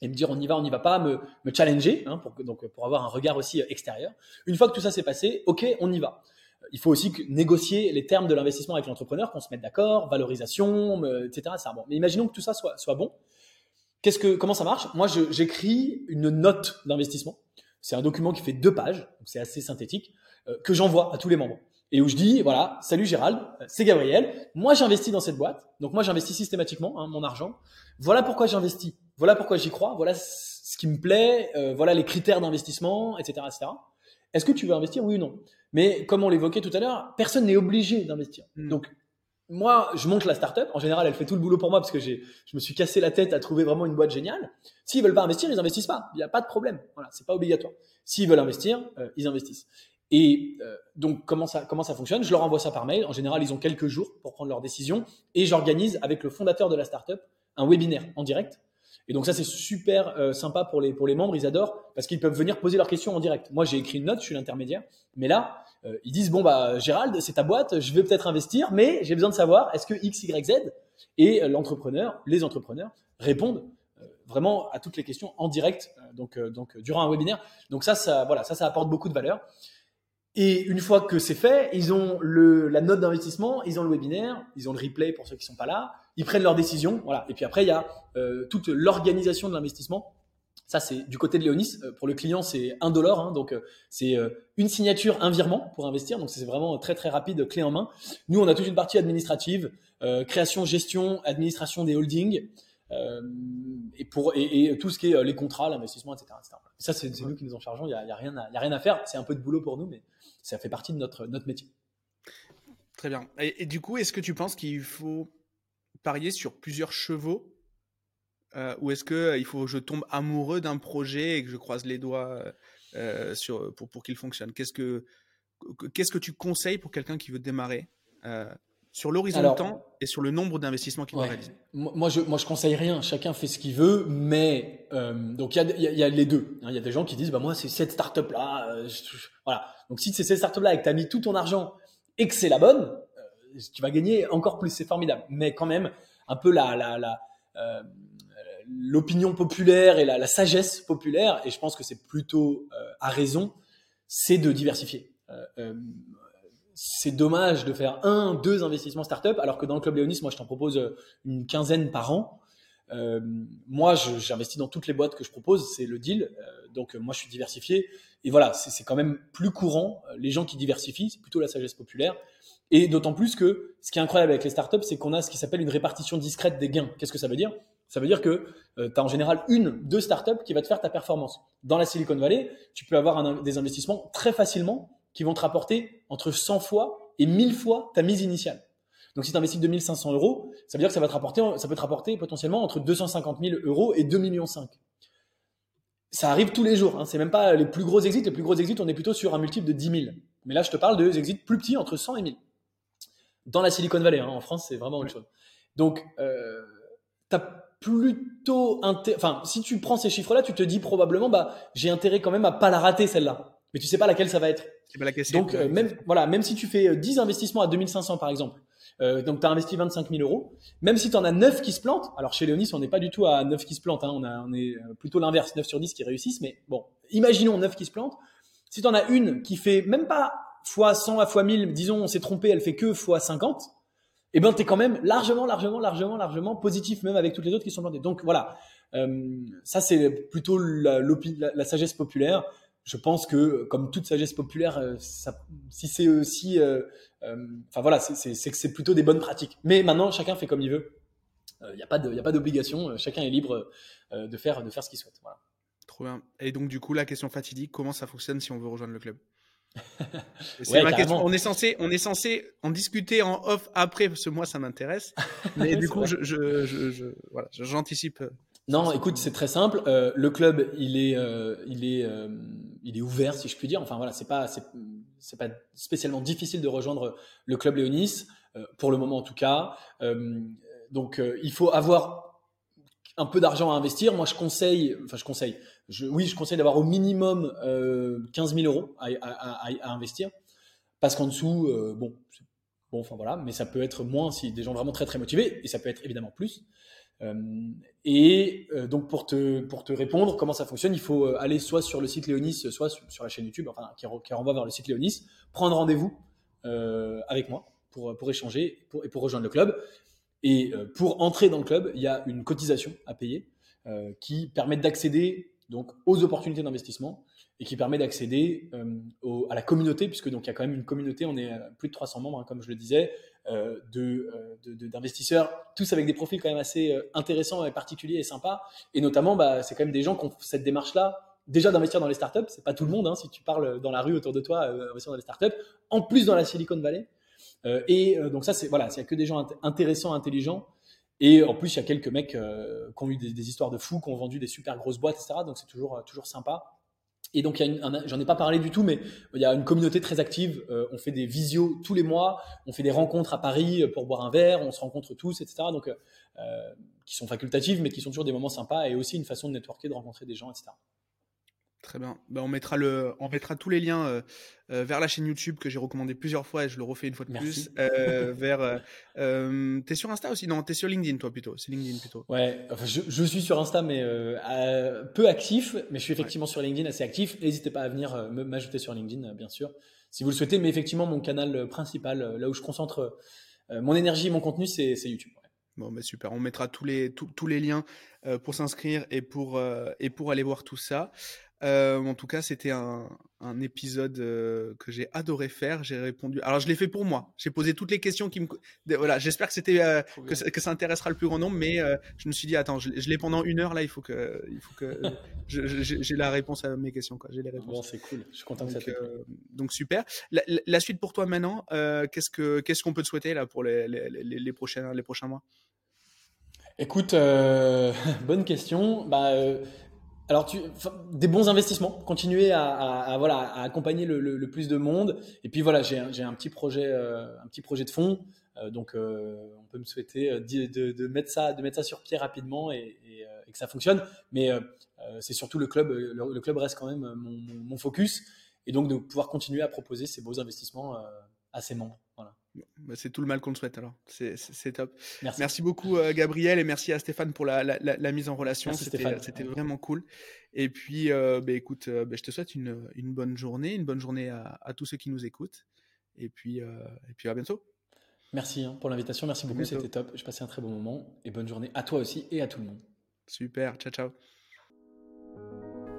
et me dire on y va, on n'y va pas, me, me challenger, hein, pour, donc pour avoir un regard aussi extérieur. Une fois que tout ça s'est passé, ok, on y va il faut aussi négocier les termes de l'investissement avec l'entrepreneur, qu'on se mette d'accord, valorisation, etc. Bon. Mais imaginons que tout ça soit, soit bon. Qu'est-ce que, comment ça marche? Moi, j'écris une note d'investissement. C'est un document qui fait deux pages, c'est assez synthétique, euh, que j'envoie à tous les membres. Et où je dis, voilà, salut Gérald, c'est Gabriel, moi j'investis dans cette boîte, donc moi j'investis systématiquement hein, mon argent. Voilà pourquoi j'investis, voilà pourquoi j'y crois, voilà ce qui me plaît, euh, voilà les critères d'investissement, etc., etc. Est-ce que tu veux investir, oui ou non? Mais comme on l'évoquait tout à l'heure, personne n'est obligé d'investir. Hmm. Donc, moi, je monte la startup. En général, elle fait tout le boulot pour moi parce que je me suis cassé la tête à trouver vraiment une boîte géniale. S'ils veulent pas investir, ils investissent pas. Il n'y a pas de problème. Voilà, c'est pas obligatoire. S'ils veulent investir, euh, ils investissent. Et donc, comment ça, comment ça fonctionne? Je leur envoie ça par mail. En général, ils ont quelques jours pour prendre leur décision. Et j'organise avec le fondateur de la startup un webinaire en direct. Et donc ça, c'est super sympa pour les, pour les membres. Ils adorent parce qu'ils peuvent venir poser leurs questions en direct. Moi, j'ai écrit une note, je suis l'intermédiaire. Mais là, ils disent, bon, bah, Gérald, c'est ta boîte, je vais peut-être investir, mais j'ai besoin de savoir, est-ce que X, Y, Z? Et l'entrepreneur, les entrepreneurs répondent vraiment à toutes les questions en direct, donc, donc durant un webinaire. Donc ça, ça, voilà, ça, ça apporte beaucoup de valeur. Et une fois que c'est fait, ils ont le, la note d'investissement, ils ont le webinaire, ils ont le replay pour ceux qui sont pas là, ils prennent leur décision, voilà. Et puis après, il y a euh, toute l'organisation de l'investissement. Ça, c'est du côté de Léonis. Euh, pour le client, c'est un dollar, hein, donc euh, c'est une signature, un virement pour investir. Donc c'est vraiment très très rapide, clé en main. Nous, on a toute une partie administrative, création, gestion, administration des holdings. et pour et, tout ce qui est les contrats, l'investissement, etc.. Ça, c'est nous qui nous en chargeons. Il y a, y a rien à faire. C'est un peu de boulot pour nous, mais ça fait partie de notre, notre métier. Très bien. Et, du coup, est-ce que tu penses qu'il faut parier sur plusieurs chevaux euh, ou est-ce qu'il euh, faut que je tombe amoureux d'un projet et que je croise les doigts euh, sur, pour, pour qu'il fonctionne? Qu'est-ce que qu'est-ce que tu conseilles pour quelqu'un qui veut démarrer sur l'horizon de temps et sur le nombre d'investissements qu'il doit réaliser? Moi, je moi je conseille rien. Chacun fait ce qu'il veut, mais donc il y a, y a, les deux. Hein. Il y a des gens qui disent bah moi c'est cette startup là, voilà. Donc si c'est cette startup là et que tu as mis tout ton argent et que c'est la bonne, tu vas gagner encore plus, c'est formidable. Mais quand même, un peu la, euh, l'opinion populaire et la, sagesse populaire, et je pense que c'est plutôt euh, à raison, c'est de diversifier. c'est dommage de faire un, deux investissements startup, alors que dans le club Léonis, moi, je t'en propose une quinzaine par an. Euh, moi, j'investis dans toutes les boîtes que je propose, c'est le deal. donc, moi, je suis diversifié. Et voilà, c'est quand même plus courant. Les gens qui diversifient, c'est plutôt la sagesse populaire. Et d'autant plus que ce qui est incroyable avec les startups, c'est qu'on a ce qui s'appelle une répartition discrète des gains. Qu'est-ce que ça veut dire? Ça veut dire que euh, tu as en général une, deux startups qui va te faire ta performance. Dans la Silicon Valley, tu peux avoir des investissements très facilement qui vont te rapporter entre 100 fois et 1000 fois ta mise initiale. Donc si tu investis 2500 euros, ça veut dire que ça, va te rapporter, ça peut te rapporter potentiellement entre 250 000 euros et 2,5 millions ça arrive tous les jours. Hein. C'est même pas les plus gros exits. Les plus gros exits, on est plutôt sur un multiple de 10 000. Mais là, je te parle de exits plus petits, entre 100 et 1000. Dans la Silicon Valley, hein. en France, c'est vraiment autre chose. Donc, euh, tu as plutôt Enfin, si tu prends ces chiffres-là, tu te dis probablement, bah, j'ai intérêt quand même à pas la rater celle-là. Mais tu sais pas laquelle ça va être. Pas la question, Donc, euh, même, voilà, même si tu fais 10 euh, investissements à 2500 par exemple, euh, donc tu as investi 25 000 euros. Même si tu en as 9 qui se plantent, alors chez Léonis, on n'est pas du tout à 9 qui se plantent, hein, on, a, on est plutôt l'inverse, 9 sur 10 qui réussissent, mais bon, imaginons 9 qui se plantent. Si tu en as une qui fait même pas fois 100 à fois 1000, disons on s'est trompé, elle fait que fois 50, eh ben tu es quand même largement, largement, largement, largement positif, même avec toutes les autres qui sont plantées. Donc voilà, euh, ça c'est plutôt la, la, sagesse populaire je pense que, comme toute sagesse populaire, euh, si c'est aussi, euh, enfin voilà, c'est que c'est plutôt des bonnes pratiques. Mais maintenant, chacun fait comme il veut. Il n'y a pas d'obligation. Chacun est libre de faire, de faire ce qu'il souhaite. Voilà. Trop bien. Et donc, du coup, la question fatidique, comment ça fonctionne si on veut rejoindre le club? C'est ma question. On est censé, on est censé en discuter en off après, parce que moi ça m'intéresse. (laughs) Mais du coup, je, je, je, voilà, j'anticipe. Non, écoute, c'est très simple. Euh, le club, il est, euh, il est, euh, il est ouvert, si je puis dire. Enfin voilà, c'est pas, c'est, pas spécialement difficile de rejoindre le club Léonis pour le moment en tout cas. donc, il faut avoir un peu d'argent à investir. Moi, je conseille, enfin, je conseille. Oui, je conseille d'avoir au minimum 15 000 euros à, investir, parce qu'en dessous, bon, bon, enfin voilà, mais ça peut être moins si des gens vraiment très très motivés, et ça peut être évidemment plus. Euh, et euh, donc pour te, pour te répondre, comment ça fonctionne, il faut euh, aller soit sur le site Léonis, soit sur, la chaîne YouTube, enfin qui, renvoie vers le site Léonis, prendre rendez-vous avec moi pour, pour échanger et pour rejoindre le club. Et pour entrer dans le club, il y a une cotisation à payer qui permet d'accéder donc aux opportunités d'investissement et qui permet d'accéder à la communauté, puisque donc il y a quand même une communauté, on est plus de 300 membres, hein, comme je le disais, euh, euh, de, d'investisseurs, tous avec des profils quand même assez euh, intéressants et particuliers et sympas. Et notamment, bah, c'est quand même des gens qui ont cette démarche-là déjà d'investir dans les startups. C'est pas tout le monde. Hein, si tu parles dans la rue autour de toi, investir dans les startups. En plus, dans la Silicon Valley. et donc ça, c'est voilà, a que des gens intéressants, intelligents. Et en plus, il y a quelques mecs qui ont eu des, histoires de fous, qui ont vendu des super grosses boîtes, etc. Donc c'est toujours toujours sympa. Et donc, j'en ai pas parlé du tout, mais il y a une communauté très active. on fait des visios tous les mois, on fait des rencontres à Paris pour boire un verre, on se rencontre tous, etc. Donc, qui sont facultatives, mais qui sont toujours des moments sympas et aussi une façon de networker, de rencontrer des gens, etc. Très bien. Ben, on, mettra le, on mettra tous les liens euh, euh, vers la chaîne YouTube que j'ai recommandé plusieurs fois et je le refais une fois de plus. Euh, (laughs) vers, t'es sur Insta aussi? Non, t'es sur LinkedIn toi plutôt. C'est LinkedIn plutôt. Ouais, je, suis sur Insta mais peu actif, mais je suis effectivement sur LinkedIn assez actif. N'hésitez pas à venir m'ajouter sur LinkedIn, bien sûr, si vous le souhaitez. Mais effectivement, mon canal principal, là où je concentre mon énergie et mon contenu, c'est YouTube. Bon, ben super. On mettra tous les, tous les liens pour s'inscrire et, pour et pour aller voir tout ça. Euh, en tout cas, c'était un, épisode euh, que j'ai adoré faire. J'ai répondu. Alors, je l'ai fait pour moi. J'ai posé toutes les questions qui me. Voilà. J'espère que c'était euh, que, ça, intéressera le plus grand nombre. Mais je me suis dit, attends, je, l'ai pendant une heure là. Il faut que, il faut que j'ai la réponse à mes questions. J'ai les réponses. Bon, c'est cool. Je suis content donc, que ça Donc super. La, suite pour toi maintenant. qu'est-ce que qu'est-ce qu'on peut te souhaiter là pour les, les, les, prochains les prochains mois? Écoute, (laughs) bonne question. Bah, alors, tu, des bons investissements, continuer à, voilà, à accompagner le, plus de monde. Et puis voilà, j'ai un, petit projet, euh, un petit projet de fond. Euh, donc, euh, on peut me souhaiter de, mettre ça, de mettre ça sur pied rapidement et, que ça fonctionne. Mais c'est surtout le club. Le, club reste quand même mon, focus. Et donc, de pouvoir continuer à proposer ces beaux investissements à ses membres. Bah, c'est tout le mal qu'on te souhaite alors. C'est top. Merci. beaucoup euh, Gabriel et merci à Stéphane pour la, mise en relation. C'était vraiment cool. Et puis, euh, bah, écoute, euh, bah, je te souhaite une, bonne journée, une bonne journée à, tous ceux qui nous écoutent. Et puis, et puis à bientôt. Merci hein, pour l'invitation. Merci beaucoup. C'était top. J'ai passé un très bon moment. Et bonne journée à toi aussi et à tout le monde. Super. Ciao, ciao.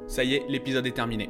Ça y est, l'épisode est terminé.